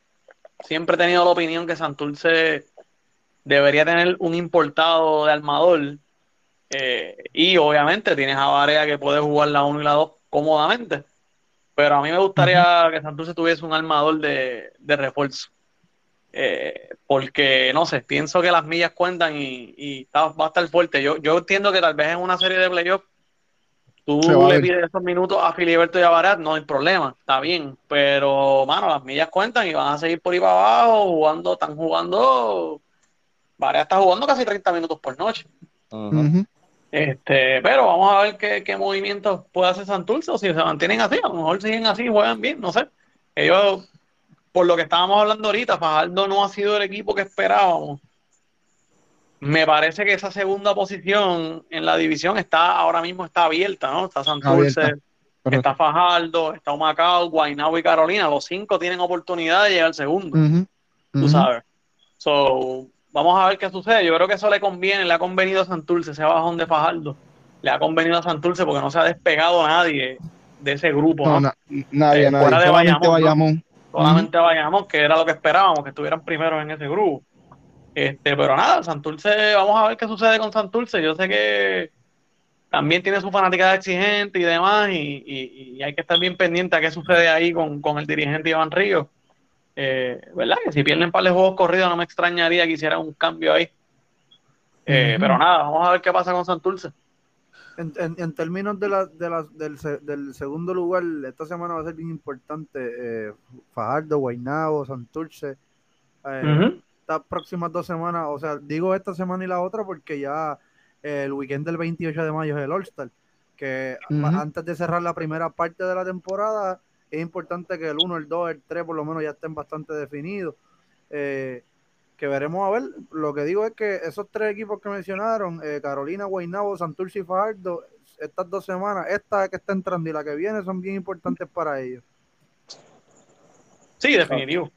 siempre he tenido la opinión que Santurce debería tener un importado de armador. eh, y obviamente tienes a Varea que puede jugar la 1 y la 2 cómodamente. Pero a mí me gustaría que Santurce tuviese un armador de, de refuerzo. Eh, porque no sé, pienso que las millas cuentan y, y está- va a estar fuerte. Yo, yo entiendo que tal vez en una serie de playoffs Tú le pides esos minutos a Filiberto y a Barat, no hay problema, está bien. Pero, mano, las millas cuentan y van a seguir por ahí para abajo, jugando, están jugando. Barat está jugando casi 30 minutos por noche. Ujú. Este, pero vamos a ver qué, qué movimientos puede hacer Santurce o si se mantienen así, a lo mejor siguen así, juegan bien, no sé. Ellos, por lo que estábamos hablando ahorita, Fajardo no ha sido el equipo que esperábamos. Me parece que esa segunda posición en la división está ahora mismo está abierta, ¿no? Está Santurce, está Fajardo, está Humacao, Guaynabo y Carolina. Los cinco tienen oportunidad de llegar al segundo Ujú. tú sabes. So, vamos a ver qué sucede. Yo creo que eso le conviene, le ha convenido a Santurce, ese bajón de Fajardo. Le ha convenido a Santurce porque no se ha despegado nadie de ese grupo, No, ¿no? na- nadie, Eh, nadie. fuera de Solamente Bayamón, ¿no? Bayamón. Solamente vayamos, que era lo que esperábamos, que estuvieran primeros en ese grupo. Este, pero nada, Santurce, vamos a ver qué sucede con Santurce. Yo sé que también tiene su fanaticada exigente y demás, y, y- y hay que estar bien pendiente a qué sucede ahí con, con el dirigente Iván Ríos. Eh, ¿Verdad? Que si pierden par de juegos corridos, no me extrañaría que hicieran un cambio ahí. Eh. Pero nada, vamos a ver qué pasa con Santurce. En, en- en términos de la, de la- del, del segundo lugar, esta semana va a ser bien importante. eh, Fajardo, Guaynabo, Santurce. eh. Estas próximas dos semanas, o sea, digo esta semana y la otra porque ya eh, el weekend del 28 de mayo es el All-Star. Que antes de cerrar la primera parte de la temporada, es importante que el 1, el 2, el 3 por lo menos ya estén bastante definidos. Eh, que veremos a ver. Lo que digo es que esos tres equipos que mencionaron, eh, Carolina, Guaynabo, Santurce y Fajardo, estas dos semanas, esta que está entrando y la que viene son bien importantes para ellos. Sí, definitivo.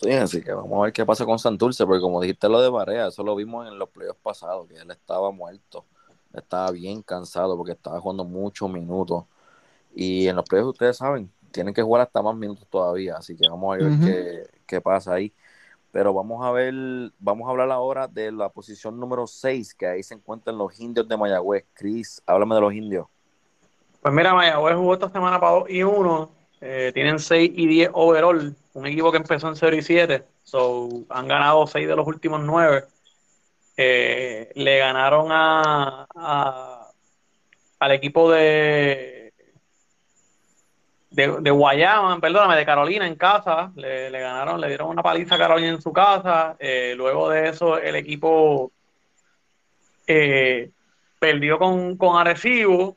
Sí, así que vamos a ver qué pasa con Santurce, porque como dijiste lo de Barea, eso lo vimos en los playoffs pasados, que él estaba muerto, estaba bien cansado porque estaba jugando muchos minutos. Y en los playoffs, ustedes saben, tienen que jugar hasta más minutos todavía, así que vamos a ver qué, qué pasa ahí. Pero vamos a ver, vamos a hablar ahora de la posición número 6, que ahí se encuentran los indios de Mayagüez. Chris, háblame de los indios. Pues mira, Mayagüez jugó esta semana para 2 y 1. eh, tienen 6 y 10 overall. Un equipo que empezó en 0 y 7. So, han ganado 6 de los últimos 9. Eh, le ganaron a, a- al equipo de, de, de Guayama, perdóname, de Carolina en casa. Le, le ganaron, le dieron una paliza a Carolina en su casa. Eh, luego de eso, el equipo eh, perdió con, con Arecibo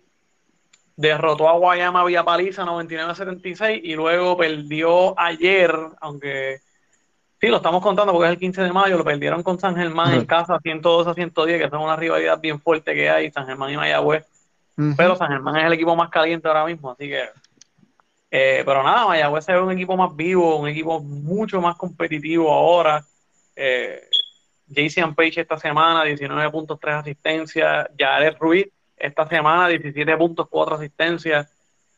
derrotó a Guayama vía paliza 99-76 y luego perdió ayer, aunque sí, lo estamos contando porque es el 15 de mayo, lo perdieron con San Germán en casa 102 a 110, que son una rivalidad bien fuerte que hay, San Germán y Mayagüez, pero San Germán es el equipo más caliente ahora mismo, así que eh, pero nada, Mayagüez ve un equipo más vivo, un equipo mucho más competitivo ahora. Eh, JC Page esta semana, 19 puntos, 3 asistencias. Jared Ruiz esta semana, 17 puntos, 4 asistencias.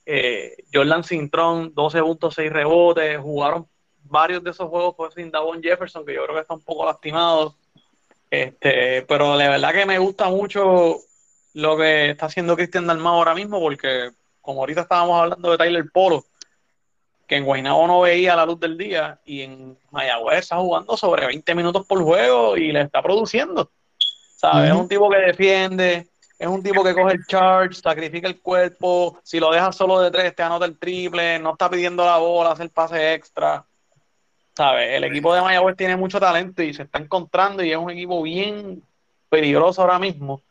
Eh, Jordan Cintrón, 12 puntos, 6 rebotes. Jugaron varios de esos juegos fue sin Davon Jefferson, que yo creo que está un poco lastimado. Este, pero la verdad que me gusta mucho lo que está haciendo Cristian Dalmau ahora mismo, porque como ahorita estábamos hablando de Tyler Polo, que en Guaynabo no veía la luz del día, y en Mayagüez está jugando sobre 20 minutos por juego y le está produciendo. ¿Sabes? Es un tipo que defiende, es un tipo que coge el charge, sacrifica el cuerpo, si lo dejas solo de tres, te anota el triple, no está pidiendo la bola, hace el pase extra. ¿Sabes? El equipo de Mayagüez tiene mucho talento y se está encontrando y es un equipo bien peligroso ahora mismo,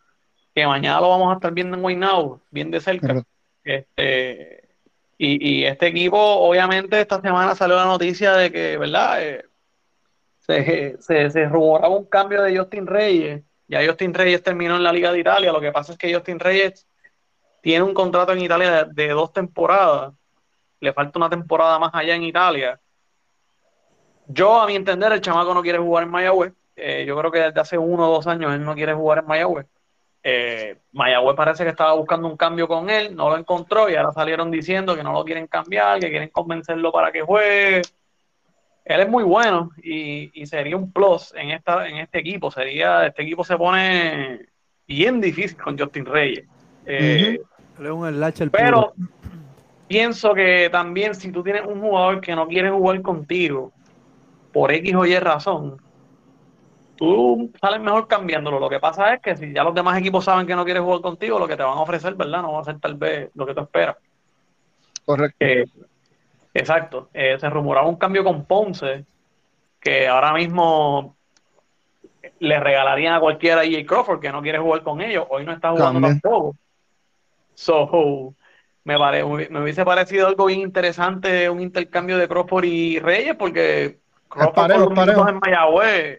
que mañana lo vamos a estar viendo en Guaynabo, bien de cerca. Este, y, y este equipo, obviamente, esta semana salió la noticia de que, ¿verdad? Eh, se, se, rumoraba un cambio de Justin Reyes. Ya Justin Reyes terminó en la Liga de Italia. Lo que pasa es que Justin Reyes tiene un contrato en Italia de, de dos temporadas. Le falta una temporada más allá en Italia. Yo, a mi entender, el chamaco no quiere jugar en Mayagüez. Eh, yo creo que desde hace uno o dos años él no quiere jugar en Mayagüez. Eh, Mayagüez parece que estaba buscando un cambio con él, no lo encontró y ahora salieron diciendo que no lo quieren cambiar, que quieren convencerlo para que juegue. Él es muy bueno y, y sería un plus en, esta, en este equipo. Sería, este equipo se pone bien difícil con Justin Reyes. Eh, enlace el pero pienso que también si tú tienes un jugador que no quiere jugar contigo por X o Y razón, tú sales mejor cambiándolo. Lo que pasa es que si ya los demás equipos saben que no quieres jugar contigo, lo que te van a ofrecer, ¿verdad? No va a ser tal vez lo que tú esperas. Correcto. Eh, exacto. Eh, se rumoraba un cambio con Ponce, que ahora mismo le regalarían a cualquiera a EJ Crawford que no quiere jugar con ellos. Hoy no está jugando También. tampoco. So, me, pare- me hubiese parecido algo bien interesante un intercambio de Crawford y Reyes, porque Crawford parejo, con los parejo. minutos en Mayagüez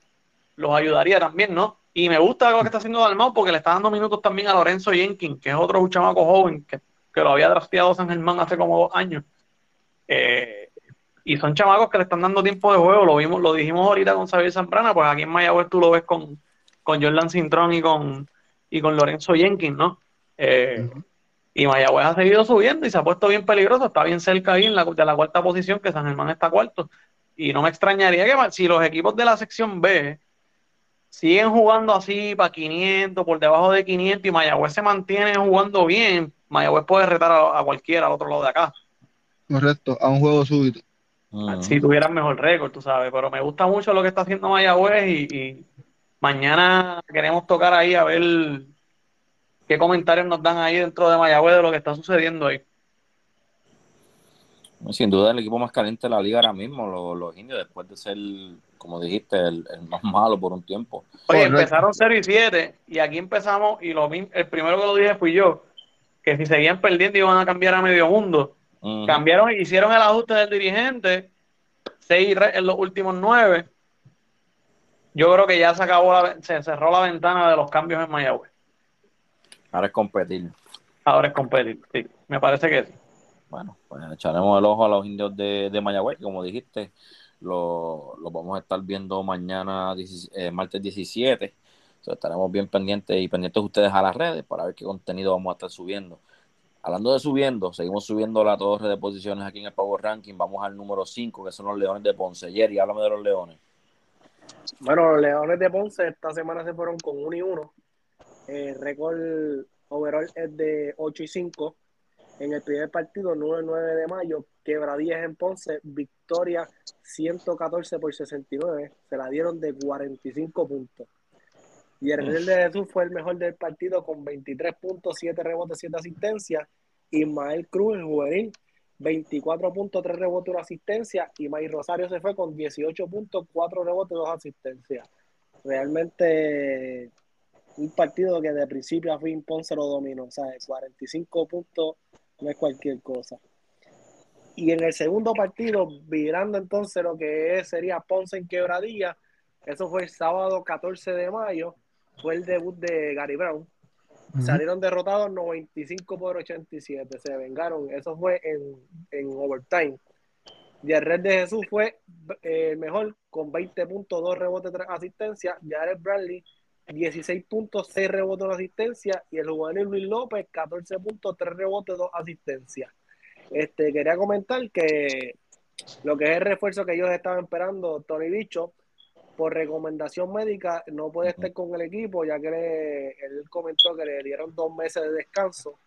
los ayudaría también, ¿no? Y me gusta lo que está haciendo Dalmau porque le está dando minutos también a Lorenzo Jenkins, que es otro chamaco joven que, que lo había drafteado San Germán hace como dos años. Eh, y son chamacos que le están dando tiempo de juego, lo vimos, lo dijimos ahorita con Xavier Zambrana, pues aquí en Mayagüez tú lo ves con, con Jordan Cintrón y con, y con Lorenzo Jenkins, ¿no? Eh, y Mayagüez ha seguido subiendo y se ha puesto bien peligroso, está bien cerca ahí en la, de la cuarta posición, que San Germán está cuarto. Y no me extrañaría que si los equipos de la sección B siguen jugando así para 500, por debajo de 500 y Mayagüez se mantiene jugando bien, Mayagüez puede retar a, a cualquiera al otro lado de acá. Correcto, a un juego súbito. Mm. Si tuvieran mejor récord, tú sabes. Pero me gusta mucho lo que está haciendo Mayagüez y, y mañana queremos tocar ahí a ver qué comentarios nos dan ahí dentro de Mayagüez de lo que está sucediendo ahí. Sin duda el equipo más caliente de la liga ahora mismo, los, los indios, después de ser, como dijiste, el, el más malo por un tiempo. Oye, Correcto. empezaron 0 y 7 y aquí empezamos y lo el primero que lo dije fui yo, que si seguían perdiendo iban a cambiar a medio mundo. Ujú. Cambiaron, hicieron el ajuste del dirigente, 6 en los últimos 9. Yo creo que ya se acabó, la, se cerró la ventana de los cambios en Mayagüez. Ahora es competir. Ahora es competir, sí, me parece que sí. Bueno, pues echaremos el ojo a los indios de, de Mayagüez, como dijiste, lo, lo vamos a estar viendo mañana, 10 eh, martes 17. Entonces, estaremos bien pendientes y pendientes ustedes a las redes para ver qué contenido vamos a estar subiendo. Hablando de subiendo, seguimos subiendo la torre de posiciones aquí en el Power Ranking. Vamos al número 5, que son los Leones de Ponce. Jerry, háblame de los Leones. Bueno, los Leones de Ponce esta semana se fueron con 1 y 1. El récord overall es de 8 y 5. En el primer partido, 9-9 de mayo, quebradillas en Ponce, victoria 114 por 69. Se la dieron de 45 puntos. Y el Real de Jesús fue el mejor del partido con 23 puntos, 7 rebotes, 7 asistencias. Ismael Cruz, el juvenil, 24 puntos, 3 rebotes, 1 asistencia. Y May Rosario se fue con 18 puntos, 4 rebotes, 2 asistencias. Realmente un partido que de principio a fin Ponce lo dominó. O sea, 45 puntos no es cualquier cosa. Y en el segundo partido, virando entonces lo que sería Ponce en quebradilla, eso fue el sábado 14 de mayo, fue el debut de Gary Brown. Salieron derrotados 95 por 87, se vengaron. Eso fue en, en overtime. Y el Red de Jesús fue eh, el mejor con 20 puntos, 2 rebotes, 3 asistencias. Jared Bradley, 16 puntos, 6 rebotes, 1 asistencia. Y el juvenil Luis López, 14 puntos, 3 rebotes, 2 asistencias. Este, quería comentar que lo que es el refuerzo que ellos estaban esperando, Tony Bicho, por recomendación médica, no puede estar con el equipo, ya que le- él comentó que le dieron dos meses de descanso.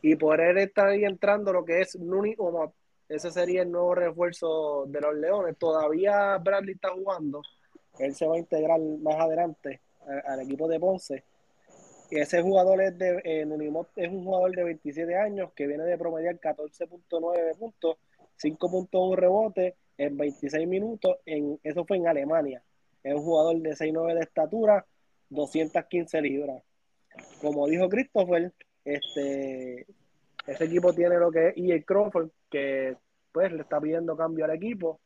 Y por él estar ahí entrando lo que es Nuni Omot, ese sería el nuevo refuerzo de los Leones. Todavía Bradley está jugando, él se va a integrar más adelante a- al equipo de Ponce. Y ese jugador es de eh, Nunimot es un jugador de 27 años que viene de promediar 14.9 puntos, 5.1 rebotes en 26 minutos. En, eso fue en Alemania. Es un jugador de 6'9 de estatura, 215 libras. Como dijo Christopher, este, ese equipo tiene lo que es E.A. Crawford, que pues le está pidiendo cambio al equipo.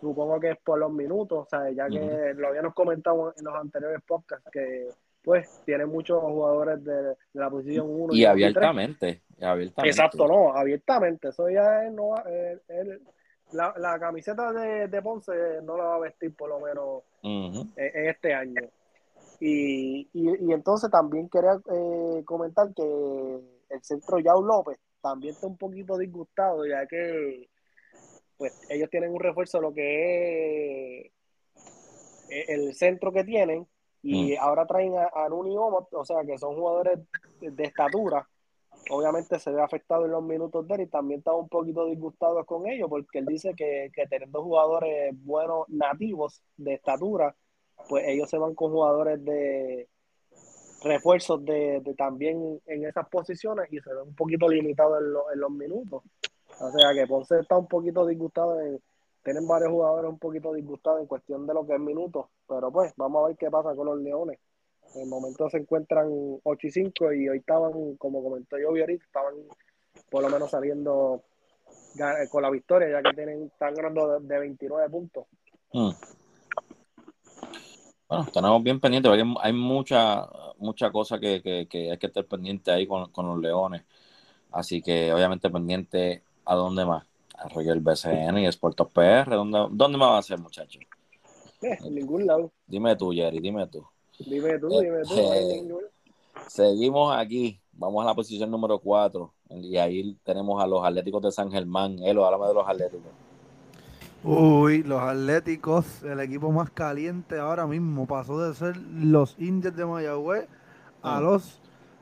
Supongo que es por los minutos, o sea, ya que lo habíamos comentado en los anteriores podcasts, que pues tiene muchos jugadores de, de la posición 1 Y abiertamente, y abiertamente. Exacto, no, abiertamente. Eso ya es, no, va- eh, la, la camiseta de, de Ponce no la va a vestir por lo menos en, en este año. Y, y, y entonces también quería eh, comentar que el centro Yao López también está un poquito disgustado, ya que pues ellos tienen un refuerzo de lo que es eh, el centro que tienen y ahora traen a, a Nuni Omot, o sea que son jugadores de, de estatura. Obviamente se ve afectado en los minutos de él y también está un poquito disgustado con ellos porque él dice que, que teniendo jugadores buenos nativos de estatura pues ellos se van con jugadores de refuerzos de, también en esas posiciones y se ve un poquito limitado en, en los minutos. O sea que Ponce está un poquito disgustado en, tienen varios jugadores un poquito disgustados en cuestión de lo que es minutos, pero pues vamos a ver qué pasa con los Leones. En el momento se encuentran 8 y 5 y hoy estaban, como comentó yo ahorita, estaban por lo menos saliendo con la victoria, ya que tienen, están ganando de, 29 puntos. Hmm. Bueno, tenemos bien pendiente, porque hay mucha, mucha cosa que, que, hay que estar pendiente ahí con, con los Leones. Así que obviamente pendiente a dónde más. A el BCN y Sportos PR. ¿Dónde, ¿Dónde me va a hacer, muchacho? Eh, en ningún lado. Dime tú, Jerry, dime tú. Dime tú, dime tú. Eh, seguimos aquí. Vamos a la posición número 4. Y ahí tenemos a los Atléticos de San Germán. Elo, háblame de los Atléticos. Uy, los Atléticos, el equipo más caliente ahora mismo, pasó de ser los Indios de Mayagüez a mm. los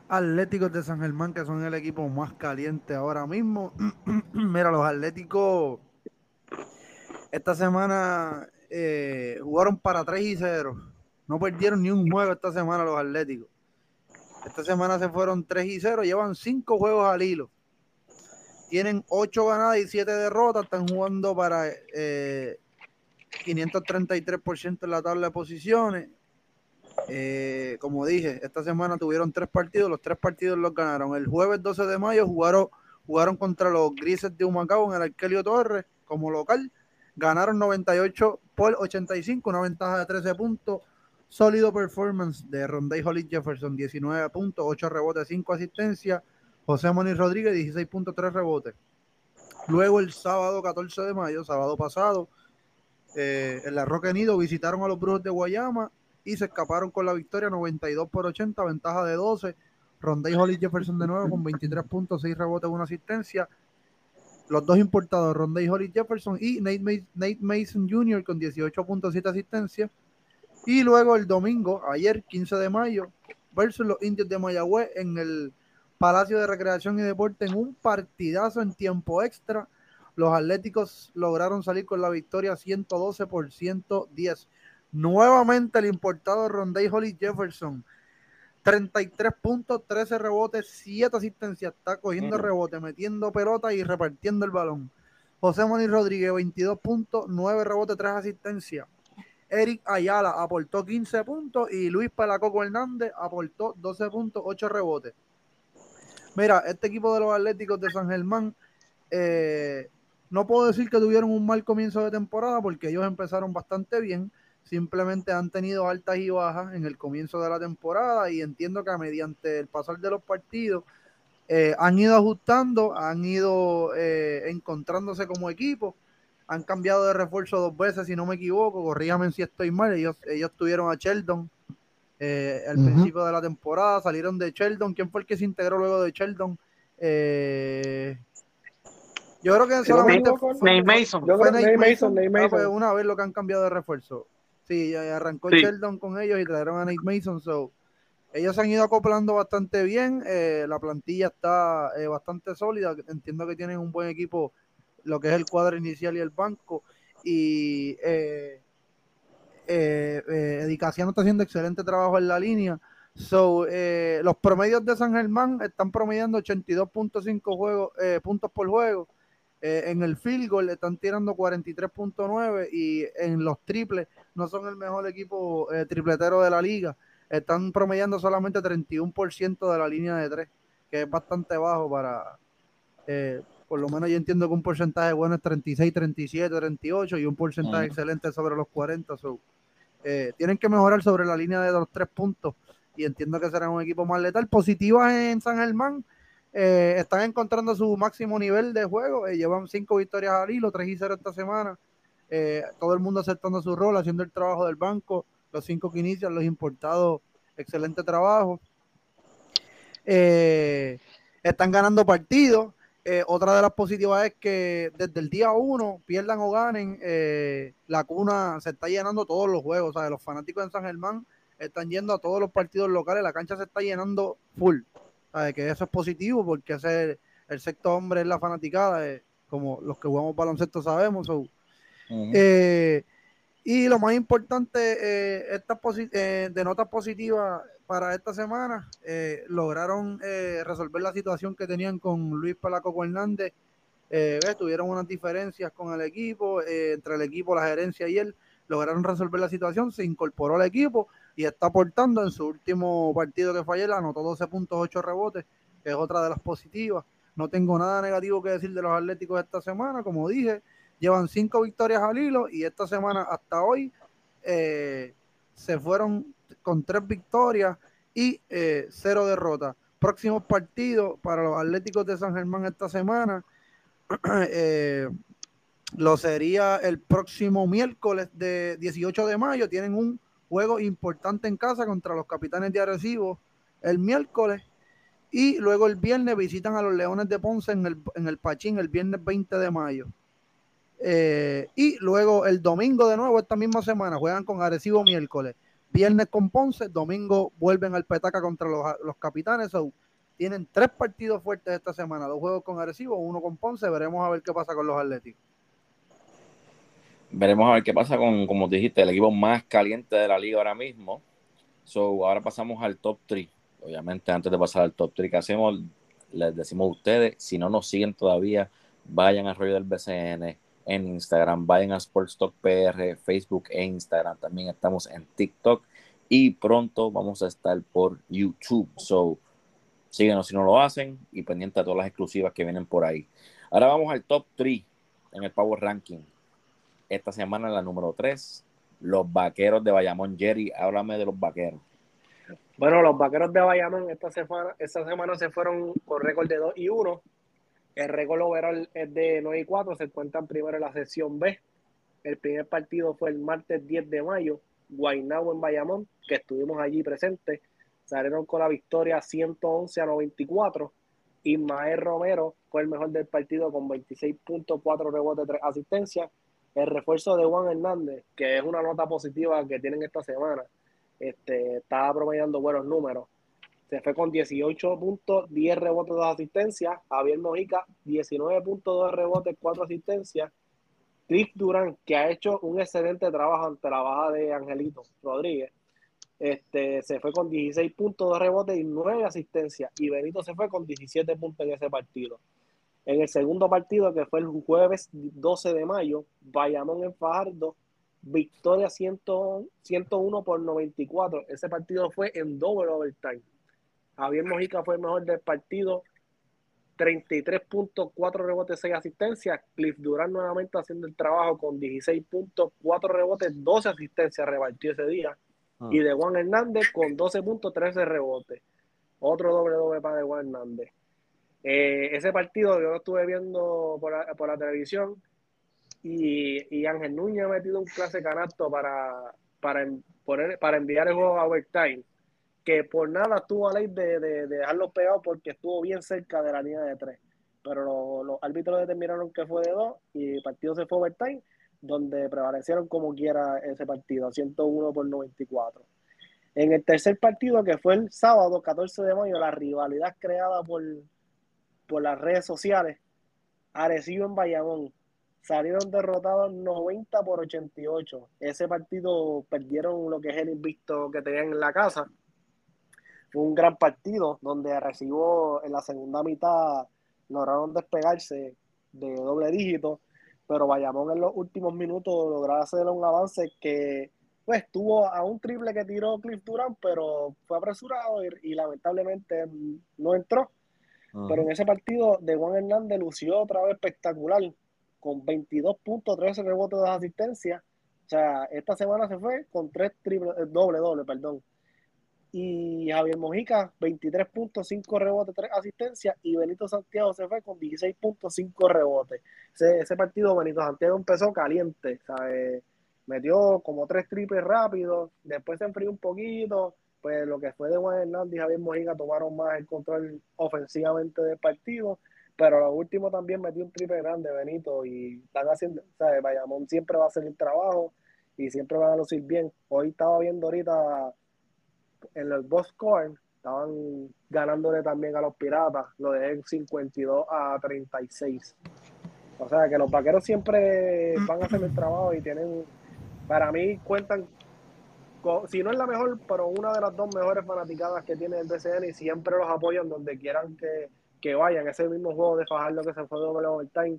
Atléticos de San Germán, que son el equipo más caliente ahora mismo. Mira, los Atléticos esta semana eh, jugaron para 3 y 0. No perdieron ni un juego esta semana los Atléticos. Esta semana se fueron 3 y 0, llevan 5 juegos al hilo. Tienen 8 ganadas y 7 derrotas, están jugando para eh, 533% en la tabla de posiciones. Eh, como dije, esta semana tuvieron tres partidos, los tres partidos los ganaron. El jueves 12 de mayo jugaron, jugaron contra los Grises de Humacao en el Arquelio Torres como local. Ganaron 98 por 85, una ventaja de 13 puntos. Sólido performance de Rondé Holly Jefferson, 19 puntos, 8 rebotes, 5 asistencias. José Moniz Rodríguez, 16.3 rebotes. Luego el sábado 14 de mayo, sábado pasado, eh, en la Roque Nido visitaron a los Brujos de Guayama y se escaparon con la victoria 92 por 80, ventaja de 12. Rondé Holly Jefferson de nuevo con 23 puntos, 6 rebotes, una asistencia. Los dos importados, Rondé Holly Jefferson y Nate, Mason Jr. con 18.7 asistencia. Y luego el domingo, ayer 15 de mayo, versus los indios de Mayagüez en el Palacio de Recreación y Deporte en un partidazo en tiempo extra. Los Atléticos lograron salir con la victoria 112 por 110. Nuevamente el importado Rondé Holly Jefferson. 33 puntos, 13 rebotes, 7 asistencias. Está cogiendo rebote, metiendo pelota y repartiendo el balón. José Moni Rodríguez, 22 puntos, 9 rebotes, 3 asistencias. Eric Ayala aportó 15 puntos y Luis Palacoco Hernández aportó 12 puntos, 8 rebotes. Mira, este equipo de los Atléticos de San Germán, eh, no puedo decir que tuvieron un mal comienzo de temporada porque ellos empezaron bastante bien simplemente han tenido altas y bajas en el comienzo de la temporada y entiendo que mediante el pasar de los partidos eh, han ido ajustando, han ido eh, encontrándose como equipo, han cambiado de refuerzo dos veces, si no me equivoco, corrígame si estoy mal, ellos, ellos tuvieron a Sheldon eh, al principio de la temporada, salieron de Sheldon, ¿quién fue el que se integró luego de Sheldon? yo creo que solamente fue, Mason. Yo creo Nate Mason, ah, pues, una vez lo que han cambiado de refuerzo. Sí, arrancó Sheldon con ellos y trajeron a Nate Mason. So, ellos se han ido acoplando bastante bien. Eh, la plantilla está eh, bastante sólida. Entiendo que tienen un buen equipo, lo que es el cuadro inicial y el banco. Y eh, eh, eh está haciendo excelente trabajo en la línea. So, los promedios de San Germán están promediando 82.5 juegos, puntos por juego. En el field goal están tirando 43.9 y en los triples no son el mejor equipo eh, tripletero de la liga. Están promediando solamente 31% de la línea de tres, que es bastante bajo para, eh, por lo menos yo entiendo que un porcentaje bueno es 36, 37, 38 y un porcentaje excelente sobre los 40. Eh, tienen que mejorar sobre la línea de los tres puntos y entiendo que será un equipo más letal. Positivas en San Germán. Están encontrando su máximo nivel de juego. llevan cinco victorias al hilo, 3 y 0 esta semana. Eh, todo el mundo aceptando su rol, haciendo el trabajo del banco, los cinco que inician, los importados, excelente trabajo. Eh, están ganando partidos. Eh, otra de las positivas es que desde el día uno, pierdan o ganen, la cuna se está llenando todos los juegos. O sea, los fanáticos en San Germán están yendo a todos los partidos locales, la cancha se está llenando full. O que eso es positivo porque ese, el sexto hombre es la fanaticada, como los que jugamos baloncesto sabemos. Eh, Y lo más importante, eh, esta eh, de notas positivas para esta semana, eh, lograron eh, resolver la situación que tenían con Luis Palaco Hernández. tuvieron unas diferencias con el equipo, entre el equipo, la gerencia y él. Lograron resolver la situación, se incorporó al equipo y está aportando en su último partido que fue ayer, anotó 12.8 rebotes, que es otra de las positivas. No tengo nada negativo que decir de los Atléticos esta semana, como dije, llevan cinco victorias al hilo y esta semana hasta hoy eh, se fueron con tres victorias y eh, cero derrotas. Próximos partidos para los Atléticos de San Germán esta semana. Eh, lo sería el próximo miércoles de 18 de mayo. Tienen un juego importante en casa contra los capitanes de Arecibo el miércoles. Y luego el viernes visitan a los Leones de Ponce en el, en el Pachín el viernes 20 de mayo. Eh, y luego el domingo de nuevo, esta misma semana, juegan con Arecibo miércoles. Viernes con Ponce, domingo vuelven al Petaca contra los, los capitanes. tienen tres partidos fuertes esta semana, dos juegos con Arecibo, uno con Ponce. Veremos a ver qué pasa con los Atléticos. Veremos a ver qué pasa con, como dijiste, el equipo más caliente de la liga ahora mismo. So, ahora pasamos al top 3. Obviamente, antes de pasar al top 3 que hacemos, les decimos a ustedes, si no nos siguen todavía, vayan al rollo del BCN en Instagram, vayan a Sports Talk PR, Facebook e Instagram. También estamos en TikTok y pronto vamos a estar por YouTube. So, síguenos si no lo hacen y pendiente a todas las exclusivas que vienen por ahí. Ahora vamos al top 3 en el Power Ranking. Esta semana la número 3, los vaqueros de Bayamón. Jerry, háblame de los vaqueros. Bueno, los vaqueros de Bayamón esta semana, esta semana se fueron con récord de 2 y 1 el récord overall es de 9 y 4, se encuentran primero en la sección B. El primer partido fue el martes 10 de mayo, Guaynabo en Bayamón, que estuvimos allí presentes. Salieron con la victoria 111 a 94. Ismael Romero fue el mejor del partido con 26.4 rebotes, 3 asistencias. El refuerzo de Juan Hernández, que es una nota positiva que tienen esta semana, este, estaba promediando buenos números se fue con 18 puntos, 10 rebotes, 2 asistencias. Javier Mojica, 19 puntos, 2 rebotes, 4 asistencias. Cliff Durán, que ha hecho un excelente trabajo ante la baja de Angelito Rodríguez, este, se fue con 16 puntos, 2 rebotes y 9 asistencias. Y Benito se fue con 17 puntos en ese partido. En el segundo partido, que fue el jueves 12 de mayo, Bayamón en Fajardo, victoria 100, 101 por 94. Ese partido fue en doble overtime. Javier Mojica fue el mejor del partido. 33 puntos, 4 rebotes, 6 asistencias. Cliff Durán nuevamente haciendo el trabajo con 16 puntos, 4 rebotes, 12 asistencias repartió ese día. Ah. Y de Juan Hernández con 12 puntos, 13 rebotes. Otro doble doble para de Juan Hernández. Eh, ese partido yo lo estuve viendo por la, televisión y, Ángel Núñez ha metido un clase canasto para, para, poner, para enviar el juego a overtime que por nada estuvo a ley de, dejarlo pegado porque estuvo bien cerca de la línea de tres. Pero los, árbitros determinaron que fue de dos y el partido se fue overtime, donde prevalecieron como quiera ese partido, 101 por 94. En el tercer partido, que fue el sábado 14 de mayo, la rivalidad creada por, por las redes sociales, Arecibo en Bayamón, salieron derrotados 90 por 88. Ese partido perdieron lo que es el invicto que tenían en la casa fue un gran partido donde recibió en la segunda mitad, lograron despegarse de doble dígito, pero Bayamón en los últimos minutos logró hacer un avance que pues tuvo a un triple que tiró Cliff Durant, pero fue apresurado y, lamentablemente no entró. Pero en ese partido de Juan Hernández lució otra vez espectacular, con 22 puntos, 13 rebotes de asistencia. O sea, esta semana se fue con tres triples, eh, doble, doble, perdón y Javier Mojica 23.5 rebotes, 3 asistencias y Benito Santiago se fue con 16.5 rebotes. Ese, ese, partido Benito Santiago empezó caliente, ¿sabes? metió como tres triples rápidos, después se enfrió un poquito, pues lo que fue de Juan Hernández y Javier Mojica tomaron más el control ofensivamente del partido, pero lo último también metió un triple grande Benito y están haciendo, ¿sabes? Bayamón siempre va a hacer el trabajo y siempre van a lucir bien. Hoy estaba viendo ahorita en el boss score estaban ganándole también a los piratas, lo de 52 a 36. O sea que los vaqueros siempre van a hacer el trabajo y tienen para mí cuentan, si no es la mejor, pero una de las dos mejores fanaticadas que tiene el BCN y siempre los apoyan donde quieran que, que vayan. Ese mismo juego de Fajardo que se fue doble overtime,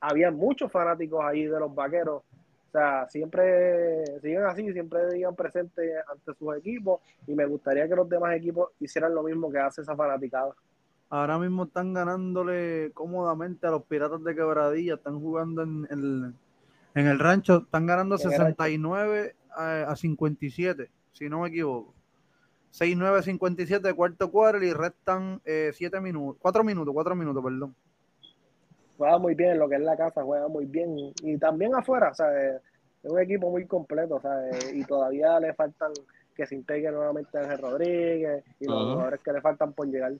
había muchos fanáticos ahí de los vaqueros. O sea, siempre siguen así, siempre digan presente ante sus equipos y me gustaría que los demás equipos hicieran lo mismo que hace esa fanaticada. Ahora mismo están ganándole cómodamente a los Piratas de Quebradilla, están jugando en, el, en el rancho, están ganando 69 a, a 57, si no me equivoco. 6-9-57 cuarto cuarto y restan 7 eh, minutos, 4 minutos, 4 minutos, perdón. Juega muy bien lo que es la casa, juega muy bien. Y también afuera, o sea, es un equipo muy completo, o sea, y todavía le faltan que se integre nuevamente Ángel Rodríguez y los jugadores que le faltan por llegar.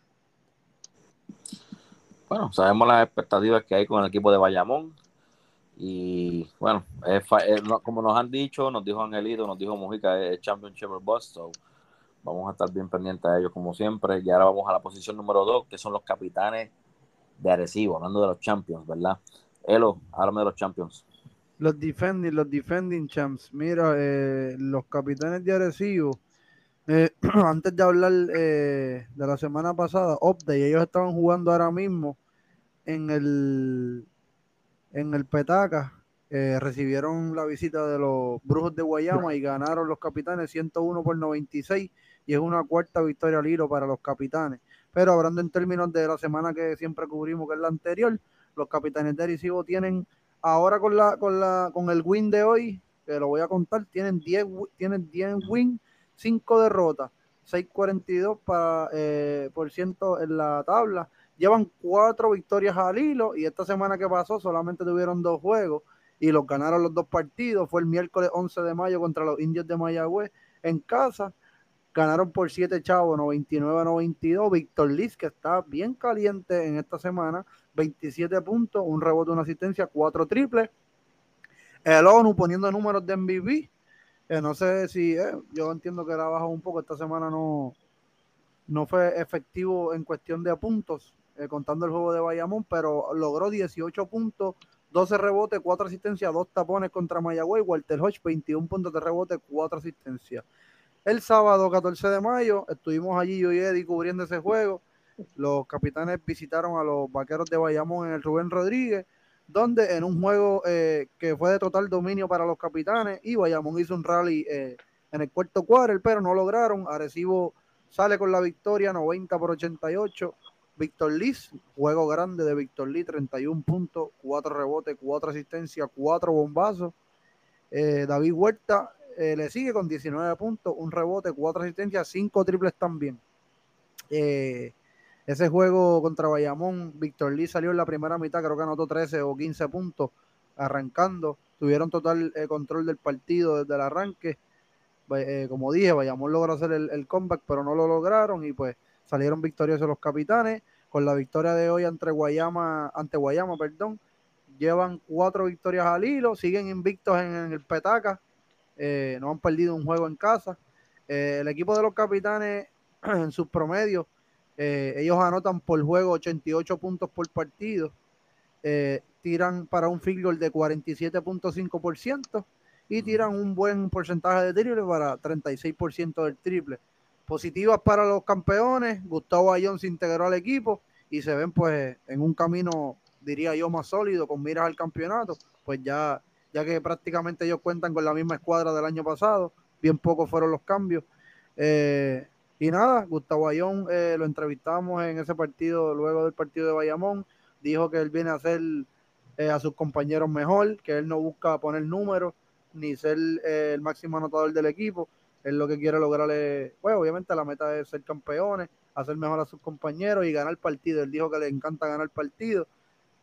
Bueno, sabemos las expectativas que hay con el equipo de Bayamón. Y bueno, como nos han dicho, nos dijo Angelito, nos dijo Mujica, es Championship Bust, Vamos a estar bien pendientes de ellos como siempre. Y ahora vamos a la posición número dos, que son los capitanes de Arecibo, hablando de los champions, ¿verdad? Elo, háblame de los champions. Los defending, los defending champs. Mira, eh, los capitanes de Arecibo, eh, antes de hablar eh, de la semana pasada, update, ellos estaban jugando ahora mismo en el en el Petaca. recibieron la visita de los Brujos de Guayama y ganaron los capitanes 101 por 96 y es una cuarta victoria al hilo para los capitanes. Pero hablando en términos de la semana que siempre cubrimos, que es la anterior, los capitanes de Arecibo tienen ahora con la con la con el win de hoy, que lo voy a contar, tienen 10 tienen 10 win, 5 derrotas, 6.42 para, eh, por ciento en la tabla. Llevan cuatro victorias al hilo y esta semana que pasó solamente tuvieron dos juegos y los ganaron los dos partidos. Fue el miércoles 11 de mayo contra los indios de Mayagüez en casa Ganaron por 7 chavos, 99 a 92. Víctor Liz, que está bien caliente en esta semana, 27 puntos, un rebote, una asistencia, 4 triples. El ONU poniendo números de MVP. Eh, no sé si, eh, yo entiendo que era bajado un poco. Esta semana no, no fue efectivo en cuestión de puntos, eh, contando el juego de Bayamón, pero logró 18 puntos, 12 rebotes, 4 asistencias, 2 tapones contra Mayagüey. Walter Hodge, 21 puntos de rebote, 4 asistencias. El sábado 14 de mayo estuvimos allí yo y Eddie cubriendo ese juego. Los capitanes visitaron a los vaqueros de Bayamón en el Rubén Rodríguez, donde en un juego eh, que fue de total dominio para los capitanes y Bayamón hizo un rally eh, en el cuarto cuadro, pero no lograron. Arecibo sale con la victoria 90 por 88. Víctor Liz, juego grande de Víctor Liz, 31 puntos, 4 rebotes, 4 asistencias, 4 bombazos. Eh, David Huerta eh, le sigue con 19 puntos, un rebote, 4 asistencias, 5 triples también. Eh, ese juego contra Bayamón, Víctor Lee salió en la primera mitad, creo que anotó 13 o 15 puntos arrancando. Tuvieron total control del partido desde el arranque. como dije, Bayamón logró hacer el, comeback, pero no lo lograron y pues salieron victoriosos los capitanes. Con la victoria de hoy ante Guayama, ante Guayama, perdón, llevan cuatro victorias al hilo, siguen invictos en el Petaca, eh, no han perdido un juego en casa. Eh, el equipo de los capitanes, en sus promedios, eh, ellos anotan por juego 88 puntos por partido, tiran para un field goal de 47.5% y tiran un buen porcentaje de triple para 36% del triple. Positivas para los campeones, Gustavo Ayón se integró al equipo y se ven pues en un camino, diría yo, más sólido con miras al campeonato, pues ya ya que prácticamente ellos cuentan con la misma escuadra del año pasado, bien pocos fueron los cambios. Eh, y nada, Gustavo Ayón eh, lo entrevistamos en ese partido, luego del partido de Bayamón, dijo que él viene a hacer eh, a sus compañeros mejor, que él no busca poner números ni ser el máximo anotador del equipo, él lo que quiere lograr es, pues obviamente la meta es ser campeones, hacer mejor a sus compañeros y ganar partido. Él dijo que le encanta ganar partido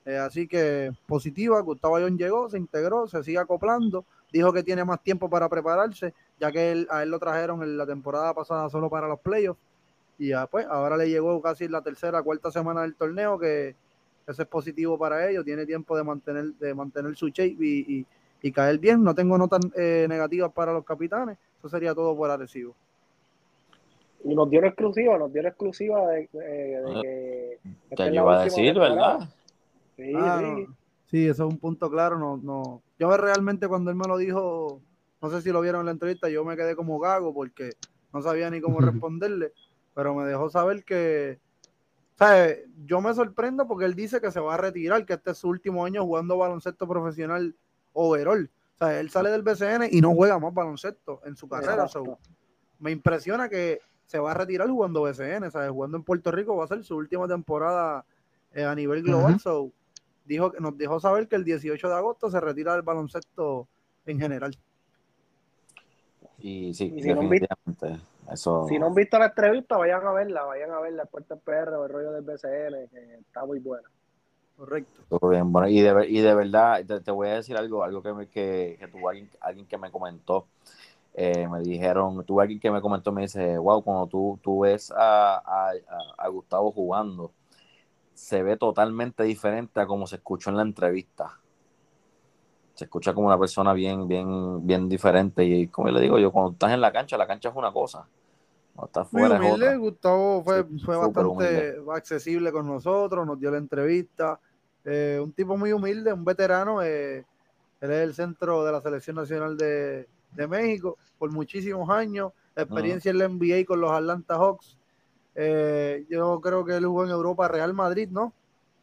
eh, así que positiva, Gustavo Ayón llegó, se integró, se sigue acoplando, dijo que tiene más tiempo para prepararse, ya que a él lo trajeron en la temporada pasada solo para los playoffs. Y ya pues, ahora le llegó casi la tercera, cuarta semana del torneo, que eso es positivo para ellos, tiene tiempo de mantener, de mantener su shape y, caer bien. No tengo notas eh, negativas para los capitanes, eso sería todo por adhesivo. Y nos dio exclusiva, nos dio exclusiva de, de, ah, que... Te iba a decir, ¿verdad? Sí, ah, sí. eso es un punto claro. No, no. Yo realmente cuando él me lo dijo, No sé si lo vieron en la entrevista, yo me quedé como gago porque no sabía ni cómo responderle, pero me dejó saber que, sea, Yo me sorprendo porque él dice que se va a retirar, que este es su último año jugando baloncesto profesional overall. O sea, él sale del BCN y no juega más baloncesto en su carrera. me impresiona que se va a retirar jugando BCN, ¿sabes? Jugando en Puerto Rico va a ser su última temporada eh, a nivel global. So, dijo, nos dejó saber que el 18 de agosto se retira del baloncesto en general. Y sí, si no, eso... si no han visto la entrevista, vayan a verla, vayan a ver la Puerta PR o el rollo del BCN, que está muy buena. Correcto. Bueno, y de, y de verdad, te, voy a decir algo, algo que, me, que, que tuvo alguien, alguien que me comentó. Eh, me dijeron, tuve alguien que me comentó, me dice, wow, cuando tú, tú ves a, a, a, Gustavo jugando, se ve totalmente diferente a como se escuchó en la entrevista se escucha como una persona bien, bien, bien diferente. Y como le digo yo, cuando estás en la cancha, la cancha es una cosa. Cuando estás fuera Muy humilde, Gustavo fue, fue bastante accesible con nosotros, nos dio la entrevista. Eh, un tipo muy humilde, un veterano. Eh, él es el centro de la Selección Nacional de, de México por muchísimos años. Experiencia en la NBA con los Atlanta Hawks. Eh, yo creo que él jugó en Europa Real Madrid, ¿no?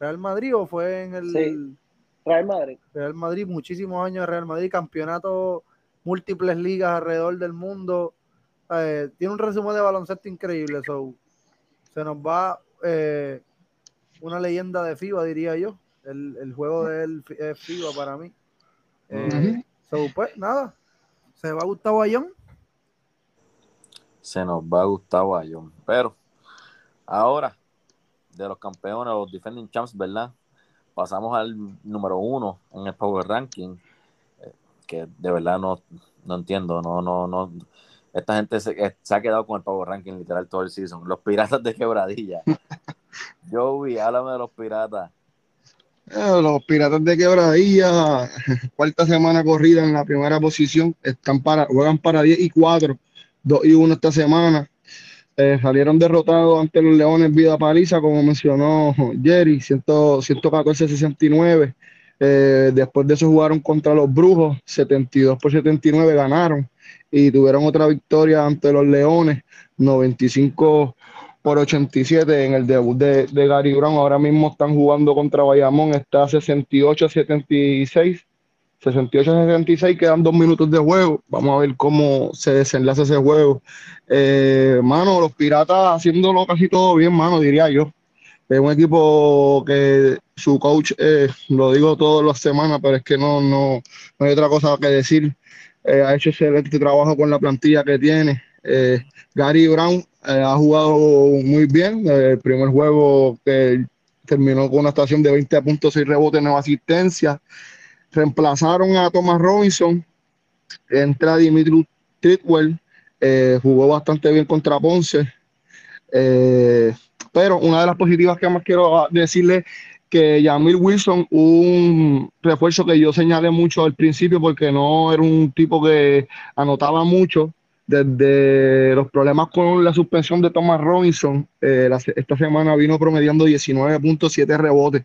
Real Madrid o fue en el. Real Madrid. Real Madrid, muchísimos años de Real Madrid, campeonato, múltiples ligas alrededor del mundo. Eh, tiene un resumen de baloncesto increíble. se nos va eh, una leyenda de FIBA, diría yo. El, juego de él es FIBA para mí. Eh, pues nada, se va Gustavo Ayón. Se nos va Gustavo Ayón. Pero ahora, de los campeones, los defending champs, ¿verdad? pasamos al número uno en el Power Ranking, eh, que de verdad no, no entiendo, no, no, no. Esta gente se, eh, se, ha quedado con el Power Ranking literal todo el season. Los piratas de quebradilla. Joey, háblame de los piratas. Los piratas de quebradilla, cuarta semana corrida en la primera posición, están para, juegan para 10 y 4, 2 y 1 esta semana. Eh, salieron derrotados ante los Leones Vida Paliza, como mencionó Jerry, 114-69. Eh, después de eso jugaron contra los Brujos, 72 por 79 ganaron y tuvieron otra victoria ante los Leones, 95 por 87 en el debut de, de Gary Brown. Ahora mismo están jugando contra Bayamón, está 68-76 68-76, quedan dos minutos de juego. Vamos a ver cómo se desenlaza ese juego. Eh, mano, los Piratas haciéndolo casi todo bien, mano, diría yo. Es un equipo que su coach, eh, lo digo todas las semanas, pero es que no, no, no hay otra cosa que decir. Eh, ha hecho excelente trabajo con la plantilla que tiene. Gary Brown ha jugado muy bien. El primer juego que terminó con una estación de 20 puntos, 6 rebotes, nueva asistencia reemplazaron a Thomas Robinson, entra Dimitri Tritwell, eh, jugó bastante bien contra Ponce. Eh, pero una de las positivas que más quiero decirle que Yamil Wilson, un refuerzo que yo señalé mucho al principio porque no era un tipo que anotaba mucho, desde los problemas con la suspensión de Thomas Robinson, eh, esta semana vino promediando 19.7 rebotes,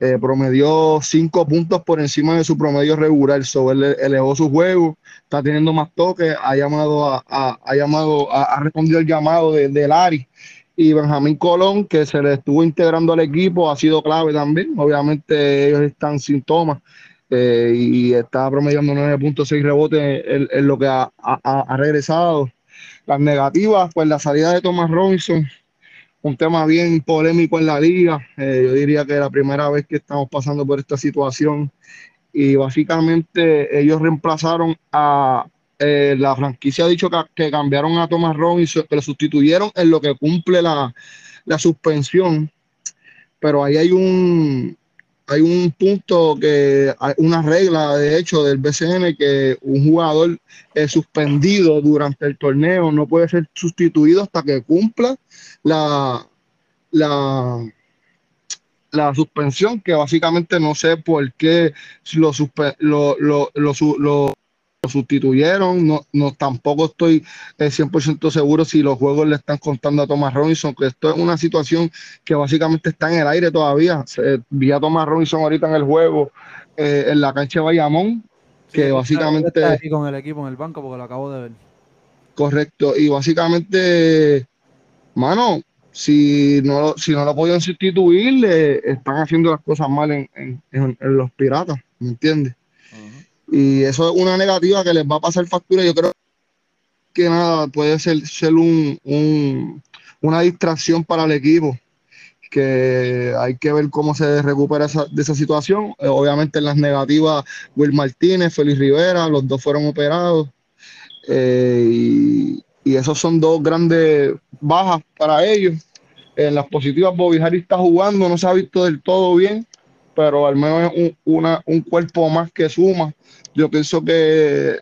eh, promedió 5 puntos por encima de su promedio regular, sobre elevó su juego, está teniendo más toques, ha llamado a, ha llamado a, respondido el llamado de, de Lari y Benjamín Colón, que se le estuvo integrando al equipo, ha sido clave también. Obviamente ellos están sin Thomas eh, y está promediando 9.6 rebotes en, lo que ha, regresado. Las negativas, pues la salida de Thomas Robinson, un tema bien polémico en la liga. Eh, yo diría que es la primera vez que estamos pasando por esta situación. Y básicamente ellos reemplazaron a eh, la franquicia, ha dicho que, cambiaron a Thomas Robinson, que lo sustituyeron en lo que cumple la, la suspensión. Pero ahí hay un, hay un punto que hay una regla de hecho del BCN que un jugador es suspendido durante el torneo no puede ser sustituido hasta que cumpla la la, la suspensión que básicamente no sé por qué lo, lo, lo, lo lo sustituyeron, no, no tampoco estoy 100% eh, seguro si los juegos le están contando a Thomas Robinson, que esto es una situación que básicamente está en el aire todavía. vi a Thomas Robinson ahorita en el juego eh, en la cancha de Bayamón, que básicamente... Está aquí con el equipo en el banco porque lo acabo de ver. Correcto, y básicamente, mano, si no, si no lo podían sustituir, le están haciendo las cosas mal en, en, en, los piratas, ¿me entiendes? Y eso es una negativa que les va a pasar factura. Yo creo que nada puede ser, ser un, un, una distracción para el equipo que hay que ver cómo se recupera esa, de esa situación. Eh, obviamente en las negativas, Will Martínez, Félix Rivera, los dos fueron operados. Eh, y, y esos son dos grandes bajas para ellos. En las positivas, Bobby Harris está jugando, no se ha visto del todo bien, pero al menos es un, un cuerpo más que suma. Yo pienso que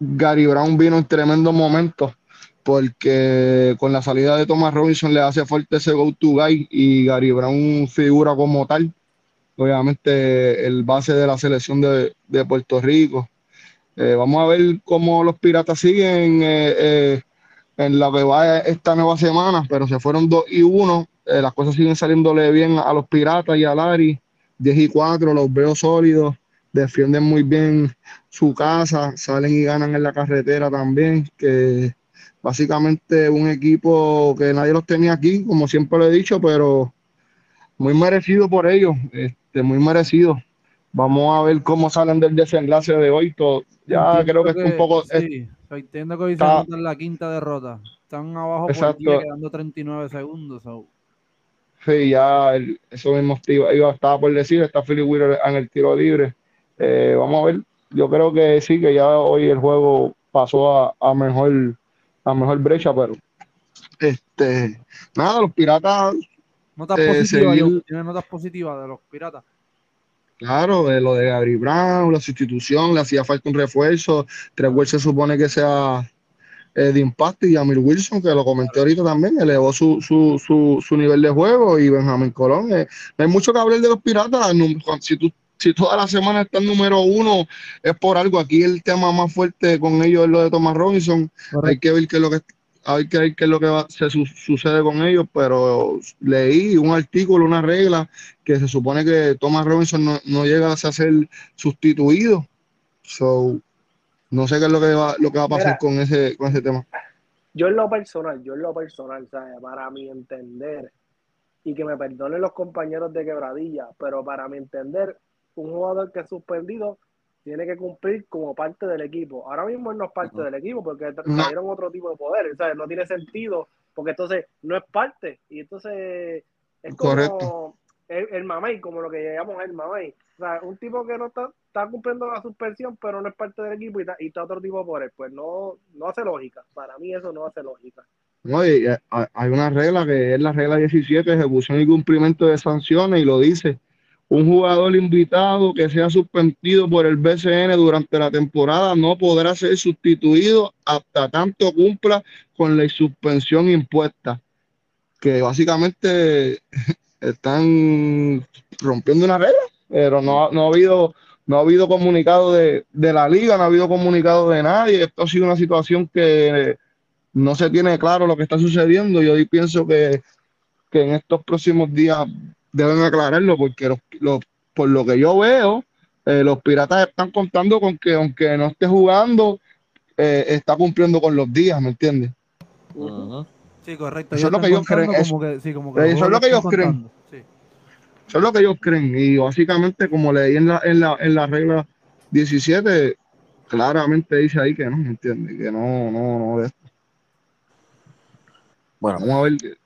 Gary Brown vino en tremendo momento porque con la salida de Thomas Robinson le hace fuerte ese go-to guy y Gary Brown figura como tal. Obviamente el base de la selección de, de Puerto Rico. Eh, vamos a ver cómo los Piratas siguen eh, eh, en la que va esta nueva semana, pero se fueron 2 y 1. Eh, las cosas siguen saliéndole bien a los Piratas y a Lari. 10 y 4, los veo sólidos, defienden muy bien su casa, salen y ganan en la carretera también, que básicamente un equipo que nadie los tenía aquí, como siempre lo he dicho, pero muy merecido por ellos, este, muy merecido. Vamos a ver cómo salen del desenlace de hoy. Todo. Ya creo que, es un poco. Sí, entiendo que hoy está, se la quinta derrota. Están abajo exacto. por quedando 39 segundos. So. Sí, ya el, eso mismo iba, iba, estaba por decir. Está Philip Wheeler en el tiro libre. Eh, vamos a ver. Yo creo que sí, que ya hoy el juego pasó a, a mejor a mejor brecha, pero este, nada, los piratas. Notas eh, positivas, seguir... tiene notas positivas de los piratas. Claro, de lo de Gary Brown, la sustitución, le hacía falta un refuerzo. Trevor se supone que sea eh, de impacto y Amir Wilson, que lo comenté ahorita también, elevó su, su, su, su nivel de juego y Benjamín Colón. Eh, no hay mucho que hablar de los piratas. Si tú si toda la semana está el número uno, es por algo. Aquí el tema más fuerte con ellos es lo de Thomas Robinson. Correcto. Hay que ver qué es lo que hay que ver qué es lo que va, se su, sucede con ellos, pero leí un artículo, una regla, que se supone que Thomas Robinson no, no llega a ser sustituido. So, no sé qué es lo que va, lo que va a pasar Mira, con ese, con ese tema. Yo en lo personal, yo en lo personal, ¿sabes? para mi entender, y que me perdonen los compañeros de quebradilla, pero para mi entender, un jugador que es suspendido tiene que cumplir como parte del equipo. Ahora mismo él no es parte uh -huh. del equipo porque trajeron no. otro tipo de poder, ¿sabes? No tiene sentido porque entonces no es parte y entonces es como Correcto. el, el mamey, como lo que llamamos el mamey. O sea, un tipo que no está, está cumpliendo la suspensión pero no es parte del equipo y está, y está otro tipo de poder. Pues no, no hace lógica. Para mí eso no hace lógica. No, y, eh, hay una regla que es la regla 17, ejecución y cumplimiento de sanciones, y lo dice un jugador invitado que sea suspendido por el BCN durante la temporada no podrá ser sustituido hasta tanto cumpla con la suspensión impuesta. Que básicamente están rompiendo una regla, pero no, no ha habido no ha habido comunicado de, de, la liga, no ha habido comunicado de nadie. Esto ha sido una situación que no se tiene claro lo que está sucediendo. Yo pienso que, que en estos próximos días deben aclararlo porque los, los, por lo que yo veo, eh, los piratas están contando con que aunque no esté jugando, eh, está cumpliendo con los días, ¿me entiendes? Uh -huh. Sí, correcto. Eso es lo que ellos creen. Eso, que, sí, como que eso es lo que ellos creen. Sí. Eso es lo que ellos creen. Y básicamente, como leí en la, en la, en la regla 17, claramente dice ahí que no, ¿me entiendes? Que no, no, no de esto. Bueno, vamos a ver.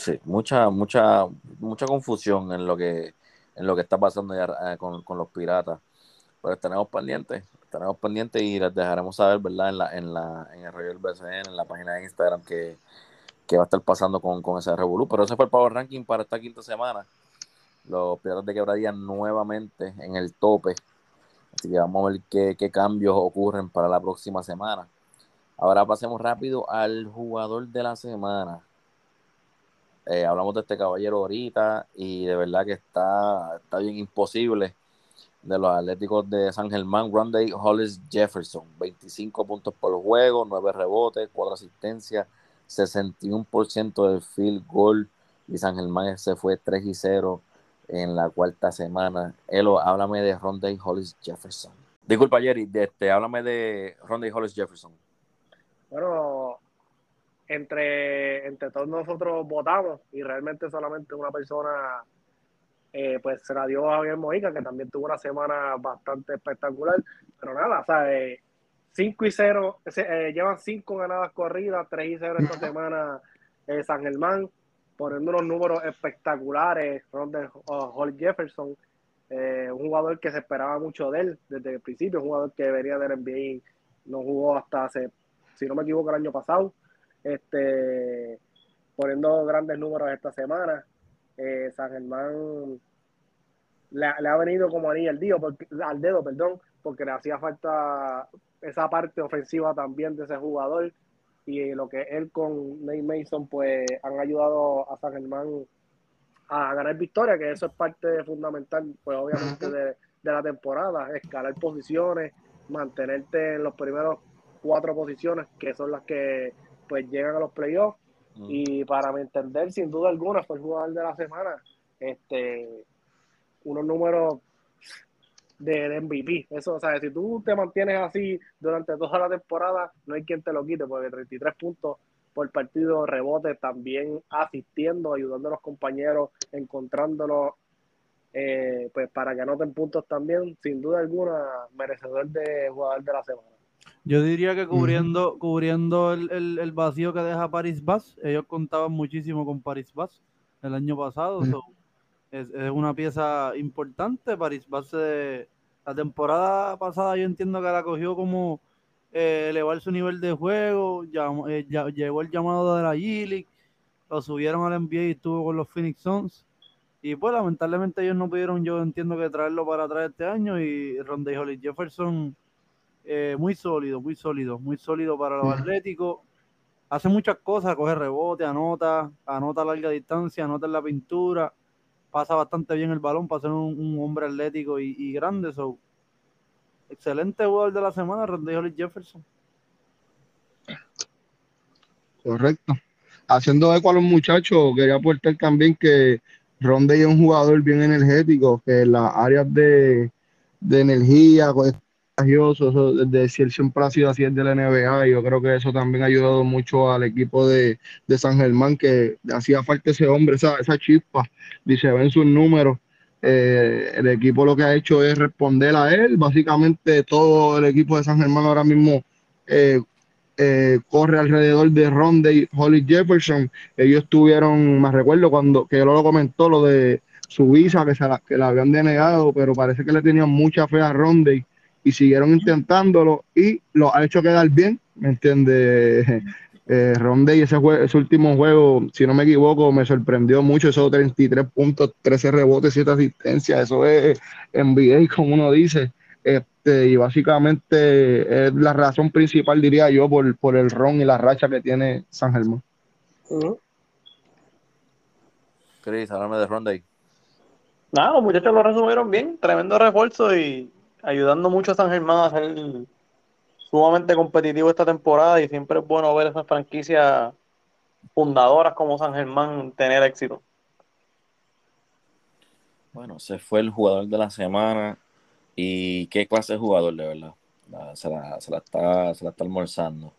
Sí, mucha, mucha, mucha confusión en lo que, en lo que está pasando ya eh, con, con, los piratas. Pero estaremos pendientes, estaremos pendientes y les dejaremos saber, ¿verdad? En la, en la, en el del BCN, en la página de Instagram que, que va a estar pasando con, con ese revolú. Pero ese fue el Power Ranking para esta quinta semana. Los piratas de quebradilla nuevamente en el tope. Así que vamos a ver qué, qué cambios ocurren para la próxima semana. Ahora pasemos rápido al jugador de la semana. Eh, hablamos de este caballero ahorita y de verdad que está, está bien imposible de los Atléticos de San Germán, Runday Hollis Jefferson, 25 puntos por juego, 9 rebotes, 4 asistencias, 61% del field goal y San Germán se fue 3 y 0 en la cuarta semana. Elo, háblame de Runday Hollis Jefferson. Disculpa, Jerry, de, este, háblame de Ronda Hollis Jefferson. Bueno, entre, entre todos nosotros votamos y realmente solamente una persona eh, pues se la dio a Javier Mojica, que también tuvo una semana bastante espectacular. Pero nada, o sea, 5 y 0, eh, llevan 5 ganadas corridas, 3 y 0 esta semana eh, San Germán, poniendo unos números espectaculares. Ronda Hollis Jefferson, un jugador que se esperaba mucho de él desde el principio, un jugador que venía del NBA, no jugó hasta hace, si no me equivoco, el año pasado este, poniendo grandes números esta semana. Eh, San Germán le, ha venido como anillo al dedo, porque, al dedo, perdón, porque le hacía falta esa parte ofensiva también de ese jugador y lo que él con Nate Mason pues han ayudado a San Germán a ganar victoria, que eso es parte fundamental, pues obviamente de, de la temporada, escalar posiciones, mantenerte en los primeros cuatro posiciones, que son las que pues llegan a los playoffs. Mm. Y para mi entender, sin duda alguna, fue el jugador de la semana. Este, unos números de, MVP. Eso, o sea, si tú te mantienes así durante toda la temporada, no hay quien te lo quite, porque 33 puntos por partido, rebote, también asistiendo, ayudando a los compañeros, encontrándolos, eh, pues para que anoten puntos también, sin duda alguna, merecedor de jugador de la semana. Yo diría que cubriendo, cubriendo el, vacío que deja Paris Bass, ellos contaban muchísimo con Paris Bass el año pasado. es, una pieza importante. Paris Bass, la temporada pasada yo entiendo que la cogió como eh, elevar su nivel de juego. Eh, llegó el llamado de la G lo subieron al NBA y estuvo con los Phoenix Suns. Y pues lamentablemente ellos no pudieron, yo entiendo que traerlo para atrás este año. Y Ronde Holly Jefferson eh, muy sólido, muy sólido, muy sólido para los atléticos. Hace muchas cosas, coge rebote, anota, anota a larga distancia, anota en la pintura, pasa bastante bien el balón para ser un, hombre atlético y, grande. So. Excelente jugador de la semana, Randy Jefferson. Correcto. Haciendo eco a los muchachos, quería aportar también que Ronde es un jugador bien energético, que en las áreas de, de energía, pues, eso, de si él siempre ha sido así el de la NBA, yo creo que eso también ha ayudado mucho al equipo de, San Germán, que hacía falta ese hombre, esa, esa chispa, se ven sus números. Eh, el equipo lo que ha hecho es responder a él, básicamente todo el equipo de San Germán ahora mismo eh, eh, corre alrededor de Ronde y Holly Jefferson. Ellos tuvieron, me recuerdo cuando que él lo comentó, lo de su visa que, se la, que la habían denegado, pero parece que le tenían mucha fe a Ronde y siguieron intentándolo y lo ha hecho quedar bien, ¿me entiendes? Eh, Ronde y ese, ese último juego, si no me equivoco, me sorprendió mucho, esos 33 puntos, 13 rebotes, 7 asistencias, eso es NBA, como uno dice. Este, y básicamente es la razón principal, diría yo, por, por el ron y la racha que tiene San Germán. Cris, háblame de Ronde. Nada, los muchachos lo resumieron bien, tremendo refuerzo y ayudando mucho a San Germán a ser sumamente competitivo esta temporada y siempre es bueno ver esas franquicias fundadoras como San Germán tener éxito. Bueno, se fue el jugador de la semana y qué clase de jugador, de verdad. se, la, está, se la está almorzando.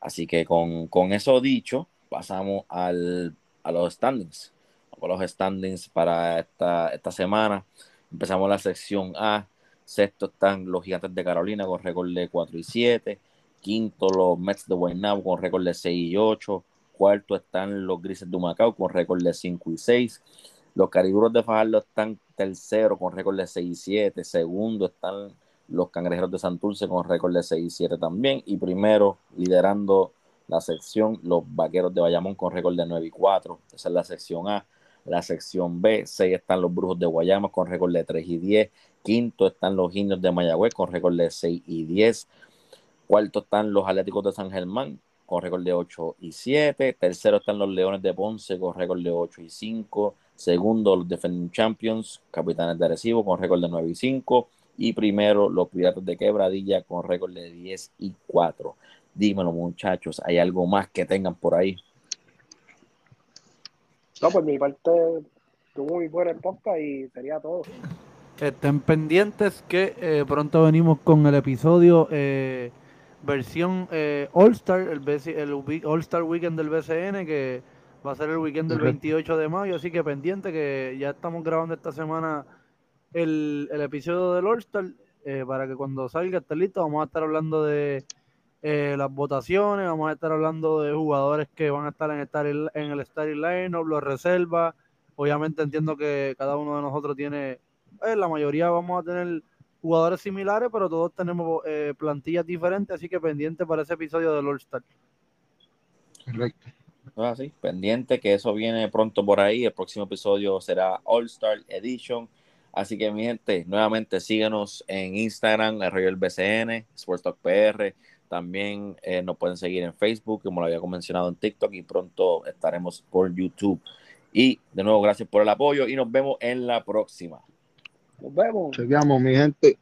Así que con, eso dicho, pasamos al, a los standings. A los standings para esta, esta semana. Empezamos la sección A Sexto están los Gigantes de Carolina con récord de 4 y 7. Quinto, los Mets de Guaynabo con récord de 6 y 8. Cuarto están los Grises de Macao con récord de 5 y 6. Los Cariburos de Fajardo están tercero con récord de 6 y 7. Segundo están los Cangrejeros de Santurce con récord de 6 y 7 también. Y primero, liderando la sección, los Vaqueros de Bayamón con récord de 9 y 4. Esa es la sección A. La sección B, 6 están los Brujos de Guayama con récord de 3 y 10. Quinto están los Indios de Mayagüez con récord de 6 y 10. Cuarto están los Atléticos de San Germán con récord de 8 y 7. Tercero están los Leones de Ponce con récord de 8 y 5. Segundo, los Defending Champions, Capitanes de Arecibo con récord de 9 y 5. Y primero, los Piratas de Quebradilla con récord de 10 y 4. Dímelo, muchachos, ¿hay algo más que tengan por ahí? No, pues mi parte tuvo muy buena el podcast y sería todo. Estén pendientes que eh, pronto venimos con el episodio eh, versión eh, All Star, el, el All Star Weekend del BCN, que va a ser el weekend del 28 de mayo, así que pendiente que ya estamos grabando esta semana el, el episodio del All Star, para que cuando salga esté listo, vamos a estar hablando de las votaciones, vamos a estar hablando de jugadores que van a estar en, estar en el starting lineup, los reservas, obviamente entiendo que cada uno de nosotros tiene, eh, la mayoría vamos a tener jugadores similares, pero todos tenemos eh, plantillas diferentes, así que pendiente para ese episodio del All Star. Correcto. Ah, sí, pendiente que eso viene pronto por ahí. El próximo episodio será All Star Edition. Así que, mi gente, nuevamente síguenos en Instagram, el Royal BCN, Sports Talk PR. También eh, nos pueden seguir en Facebook, como lo había mencionado en TikTok, y pronto estaremos por YouTube. Y de nuevo, gracias por el apoyo y nos vemos en la próxima. Nos vemos. Chequeamos, mi gente.